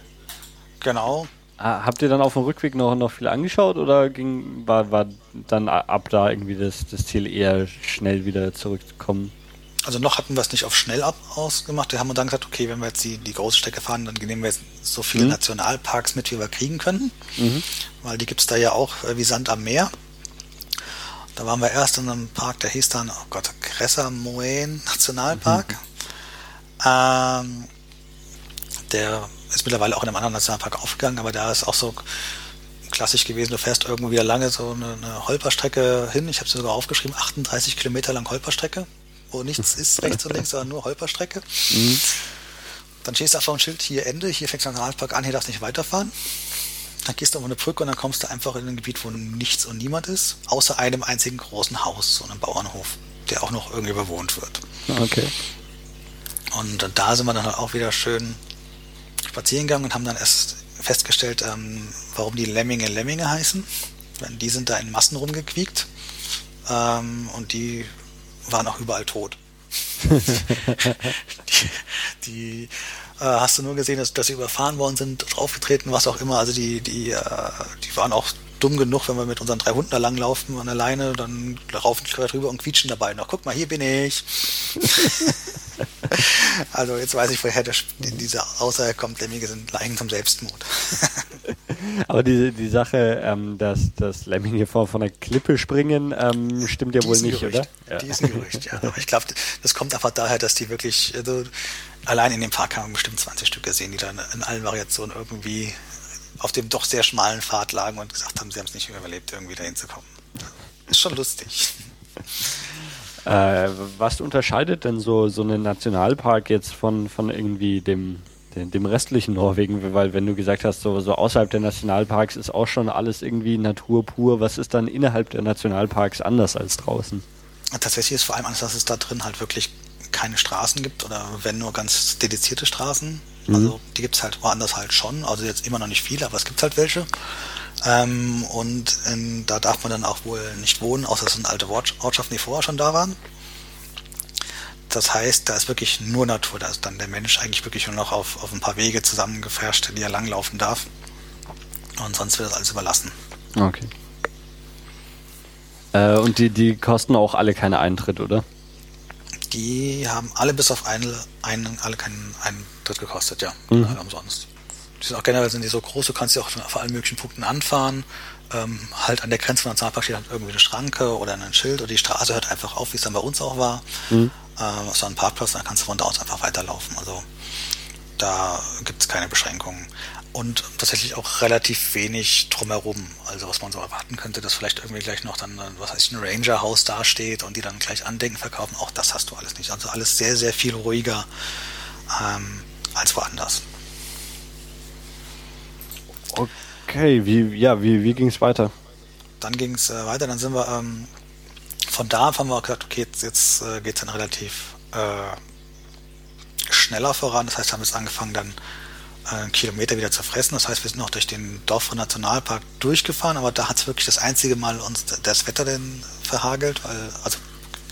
Genau.
Ah, habt ihr dann auf dem Rückweg noch, noch viel angeschaut oder ging, war, war dann ab da irgendwie das, das Ziel eher schnell wieder zurückzukommen?
Also noch hatten wir es nicht auf schnell ab ausgemacht. Wir haben dann gesagt, okay, wenn wir jetzt die, die große Strecke fahren, dann nehmen wir jetzt so viele mhm. Nationalparks mit, wie wir kriegen können. Mhm. Weil die gibt es da ja auch äh, wie Sand am Meer. Da waren wir erst in einem Park, der hieß dann, oh Gott, Cresser Moen Nationalpark. Mhm. Ähm, der ist mittlerweile auch in einem anderen Nationalpark aufgegangen, aber da ist auch so klassisch gewesen, du fährst irgendwo wieder lange so eine, eine Holperstrecke hin. Ich habe sie sogar aufgeschrieben, 38 Kilometer lang Holperstrecke, wo nichts ist, rechts und links, sondern nur Holperstrecke. Mhm. Dann stehst du auf dem Schild, hier Ende, hier fängt der Nationalpark an, hier darfst du nicht weiterfahren. dann gehst du über eine Brücke und dann kommst du einfach in ein Gebiet, wo nichts und niemand ist, außer einem einzigen großen Haus, so einem Bauernhof, der auch noch irgendwie bewohnt wird.
Okay.
Und da sind wir dann halt auch wieder schön spazieren gegangen und haben dann erst festgestellt, ähm, warum die Lemminge Lemminge heißen. Die sind da in Massen rumgequiekt ähm, und die waren auch überall tot. die, die äh, hast du nur gesehen, dass, dass sie überfahren worden sind, draufgetreten, was auch immer. Also die, die, äh, die waren auch dumm genug, wenn wir mit unseren drei Hunden da langlaufen an der Leine, dann raufen die drüber und quietschen dabei noch. Guck mal, hier bin ich. also jetzt weiß ich, woher der, diese Aussage kommt, Lemminge sind Leichen zum Selbstmord.
Aber die, die Sache, ähm, dass, dass Lemminge vor von der Klippe springen, ähm, stimmt ja wohl nicht,
Gerücht.
oder?
Ja. Die ist ein Gerücht, ja. Aber ich glaube, das kommt einfach daher, dass die wirklich, also, allein in dem Park haben wir bestimmt 20 Stück gesehen, die dann in allen Variationen irgendwie auf dem doch sehr schmalen Pfad lagen und gesagt haben, sie haben es nicht mehr überlebt, irgendwie dahin zu kommen. Ist schon lustig.
Äh, was unterscheidet denn so, so einen Nationalpark jetzt von, von irgendwie dem, dem, dem restlichen Norwegen? Weil wenn du gesagt hast, so, so außerhalb der Nationalparks ist auch schon alles irgendwie Natur pur, was ist dann innerhalb der Nationalparks anders als draußen?
Tatsächlich ist vor allem anders, dass es da drin halt wirklich keine Straßen gibt oder wenn nur ganz dedizierte Straßen. Mhm. Also die gibt es halt woanders halt schon. Also jetzt immer noch nicht viele, aber es gibt halt welche. Ähm, und in, da darf man dann auch wohl nicht wohnen, außer es sind alte Ortschaften, die vorher schon da waren. Das heißt, da ist wirklich nur Natur. Da ist dann der Mensch eigentlich wirklich nur noch auf, auf ein paar Wege zusammengefärscht, die er langlaufen darf. Und sonst wird das alles überlassen.
Okay. Äh, und die, die kosten auch alle keinen Eintritt, oder?
Die haben alle bis auf einen, einen alle keinen Eintritt gekostet, ja. Mhm. Alle umsonst. Die sind auch generell sind die so groß, du kannst sie auch auf allen möglichen Punkten anfahren. Ähm, halt an der Grenze von Nationalpark steht halt irgendwie eine Schranke oder ein Schild oder die Straße hört einfach auf, wie es dann bei uns auch war. Mhm. Ähm, auf so einem Parkplatz, dann kannst du von da aus einfach weiterlaufen. Also da gibt es keine Beschränkungen und tatsächlich auch relativ wenig drumherum. Also was man so erwarten könnte, dass vielleicht irgendwie gleich noch dann, was heißt ein Ranger-Haus dasteht und die dann gleich Andenken verkaufen. Auch das hast du alles nicht. Also alles sehr, sehr viel ruhiger ähm, als woanders.
Okay, wie, ja, wie, wie ging es weiter?
Dann ging es äh, weiter, dann sind wir ähm, von da haben wir auch gesagt, okay, jetzt, jetzt äh, geht es dann relativ äh, schneller voran. Das heißt, haben wir jetzt angefangen dann einen Kilometer wieder zerfressen. Das heißt, wir sind noch durch den Dorfer Nationalpark durchgefahren, aber da hat es wirklich das einzige Mal uns das Wetter denn verhagelt, weil, also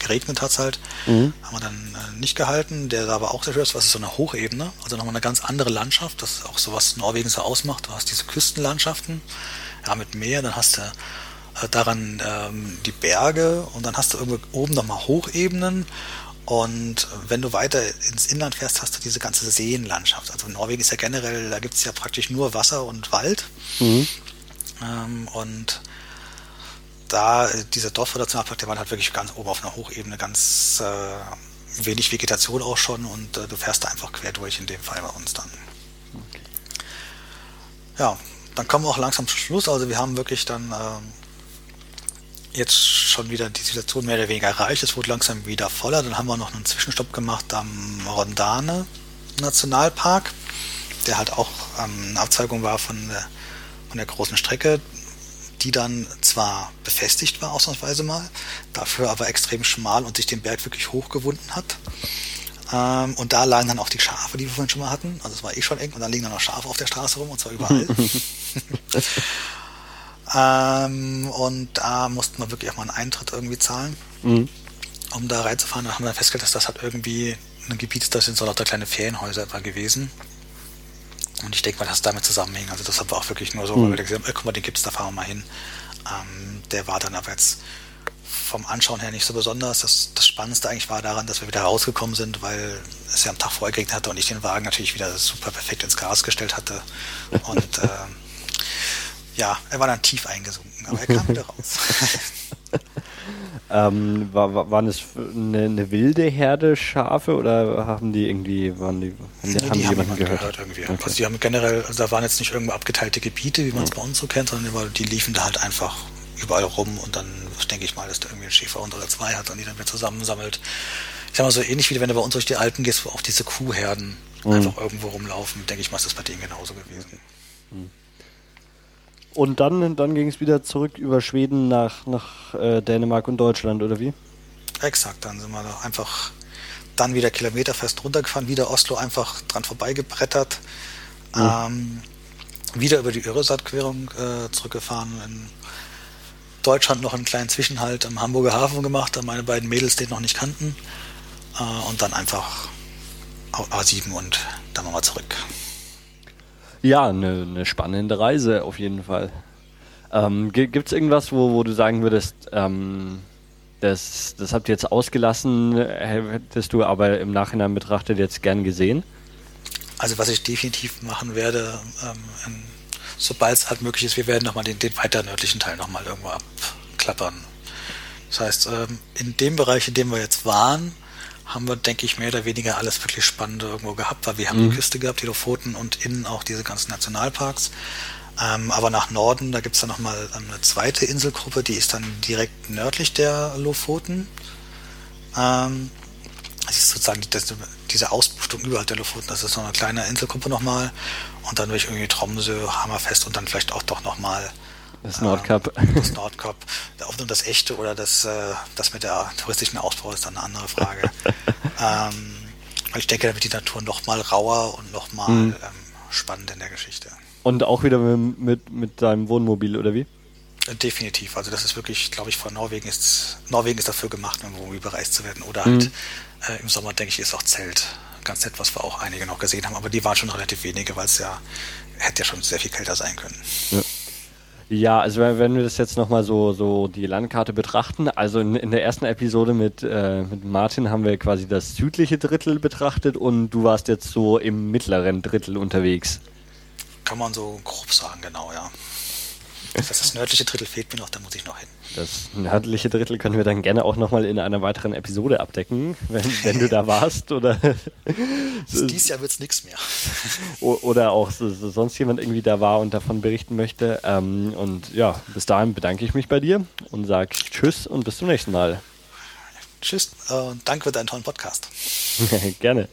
geregnet hat es halt. Mhm. Haben wir dann äh, nicht gehalten. Der da aber auch sehr schön ist, was ist so eine Hochebene, also nochmal eine ganz andere Landschaft, das ist auch so was Norwegen so ausmacht. Du hast diese Küstenlandschaften, ja, mit Meer, dann hast du äh, daran ähm, die Berge und dann hast du irgendwo oben nochmal Hochebenen und wenn du weiter ins Inland fährst, hast du diese ganze Seenlandschaft. Also Norwegen ist ja generell, da gibt es ja praktisch nur Wasser und Wald. Mhm. Ähm, und da, dieser Dorfnationalpark, der war halt wirklich ganz oben auf einer Hochebene, ganz äh, wenig Vegetation auch schon und äh, du fährst da einfach quer durch, in dem Fall bei uns dann. Okay. Ja, dann kommen wir auch langsam zum Schluss. Also wir haben wirklich dann äh, jetzt schon wieder die Situation mehr oder weniger erreicht. Es wurde langsam wieder voller. Dann haben wir noch einen Zwischenstopp gemacht am Rondane Nationalpark, der halt auch ähm, eine Abzweigung war von der, von der großen Strecke, die dann zwar befestigt war, ausnahmsweise mal, dafür aber extrem schmal und sich den Berg wirklich hochgewunden hat. Ähm, und da lagen dann auch die Schafe, die wir vorhin schon mal hatten. Also es war eh schon eng und dann liegen dann noch Schafe auf der Straße rum und zwar überall. Ähm, und da mussten wir wirklich auch mal einen Eintritt irgendwie zahlen, mhm. um da reinzufahren. Da haben wir dann festgestellt, dass das hat irgendwie ein Gebiet das sind so lauter kleine Ferienhäuser etwa gewesen. Und ich denke mal, dass es damit zusammenhing. Also das war auch wirklich nur so, mhm. weil wir gesagt haben, guck mal, den gibt's, da fahren wir mal hin. Ähm, der war dann aber jetzt vom Anschauen her nicht so besonders. Das, das Spannendste eigentlich war daran, dass wir wieder rausgekommen sind, weil es ja am Tag vorher geregnet hatte und ich den Wagen natürlich wieder super perfekt ins Gas gestellt hatte. Und äh, ja, er war dann tief eingesunken, aber er kam wieder raus.
ähm, war, war, waren es eine, eine, wilde Herde Schafe oder haben die irgendwie, waren die,
nee, haben die, die jemanden gehört? gehört irgendwie. Okay. Also die haben generell, also da waren jetzt nicht irgendwo abgeteilte Gebiete, wie man es mhm. bei uns so kennt, sondern die liefen da halt einfach überall rum und dann denke ich mal, dass da irgendwie ein Schäferhund oder zwei hat und die dann wieder zusammensammelt. Ich sag mal so ähnlich wie wenn du bei uns durch die Alpen gehst, wo auch diese Kuhherden mhm. einfach irgendwo rumlaufen, denke ich mal, ist das bei denen genauso gewesen. Mhm.
Und dann, dann ging es wieder zurück über Schweden nach, nach äh, Dänemark und Deutschland, oder wie?
Exakt, dann sind wir da einfach dann wieder kilometerfest runtergefahren, wieder Oslo einfach dran vorbeigebrettert, mhm. ähm, wieder über die Öresat-Querung äh, zurückgefahren, in Deutschland noch einen kleinen Zwischenhalt am Hamburger Hafen gemacht, da meine beiden Mädels den noch nicht kannten äh, und dann einfach A7 und dann nochmal zurück.
Ja, eine, eine spannende Reise auf jeden Fall. Ähm, Gibt es irgendwas, wo, wo du sagen würdest, ähm, das, das habt ihr jetzt ausgelassen, hättest du aber im Nachhinein betrachtet jetzt gern gesehen?
Also was ich definitiv machen werde, ähm, sobald es halt möglich ist, wir werden nochmal den, den weiter nördlichen Teil nochmal irgendwo abklappern. Das heißt, ähm, in dem Bereich, in dem wir jetzt waren, haben wir, denke ich, mehr oder weniger alles wirklich Spannende irgendwo gehabt, weil wir haben mhm. die Küste gehabt, die Lofoten und innen auch diese ganzen Nationalparks. Ähm, aber nach Norden, da gibt es dann nochmal eine zweite Inselgruppe, die ist dann direkt nördlich der Lofoten. Ähm, das ist sozusagen das, diese Ausbuchtung überhalb der Lofoten, das ist noch eine kleine Inselgruppe nochmal. Und dann durch irgendwie Tromsø, Hammerfest und dann vielleicht auch doch nochmal
das Nordkap.
Ähm, das Nordkap. Ob nun das echte oder das, äh, das mit der touristischen Ausbau ist dann eine andere Frage. ähm, ich denke, da wird die Natur noch mal rauer und noch mal mhm. ähm, spannend in der Geschichte.
Und auch wieder mit, mit, mit deinem Wohnmobil, oder wie?
Definitiv. Also das ist wirklich, glaube ich, von Norwegen ist Norwegen ist dafür gemacht, mit dem Wohnmobil bereist zu werden. Oder halt mhm. äh, im Sommer, denke ich, ist auch Zelt ganz nett, was wir auch einige noch gesehen haben. Aber die waren schon relativ wenige, weil es ja hätte ja schon sehr viel kälter sein können.
Ja. Ja, also wenn wir das jetzt nochmal so, so die Landkarte betrachten, also in, in der ersten Episode mit, äh, mit Martin haben wir quasi das südliche Drittel betrachtet und du warst jetzt so im mittleren Drittel unterwegs.
Kann man so grob sagen, genau, ja. Das, das nördliche Drittel fehlt mir noch, da muss ich noch hin.
Das nördliche Drittel können wir dann gerne auch nochmal in einer weiteren Episode abdecken, wenn, wenn du da warst. Oder
Dieses Jahr wird es nichts mehr.
Oder auch so, so sonst jemand irgendwie da war und davon berichten möchte. Ähm, und ja, bis dahin bedanke ich mich bei dir und sage Tschüss und bis zum nächsten Mal.
Tschüss und danke für deinen tollen Podcast.
gerne.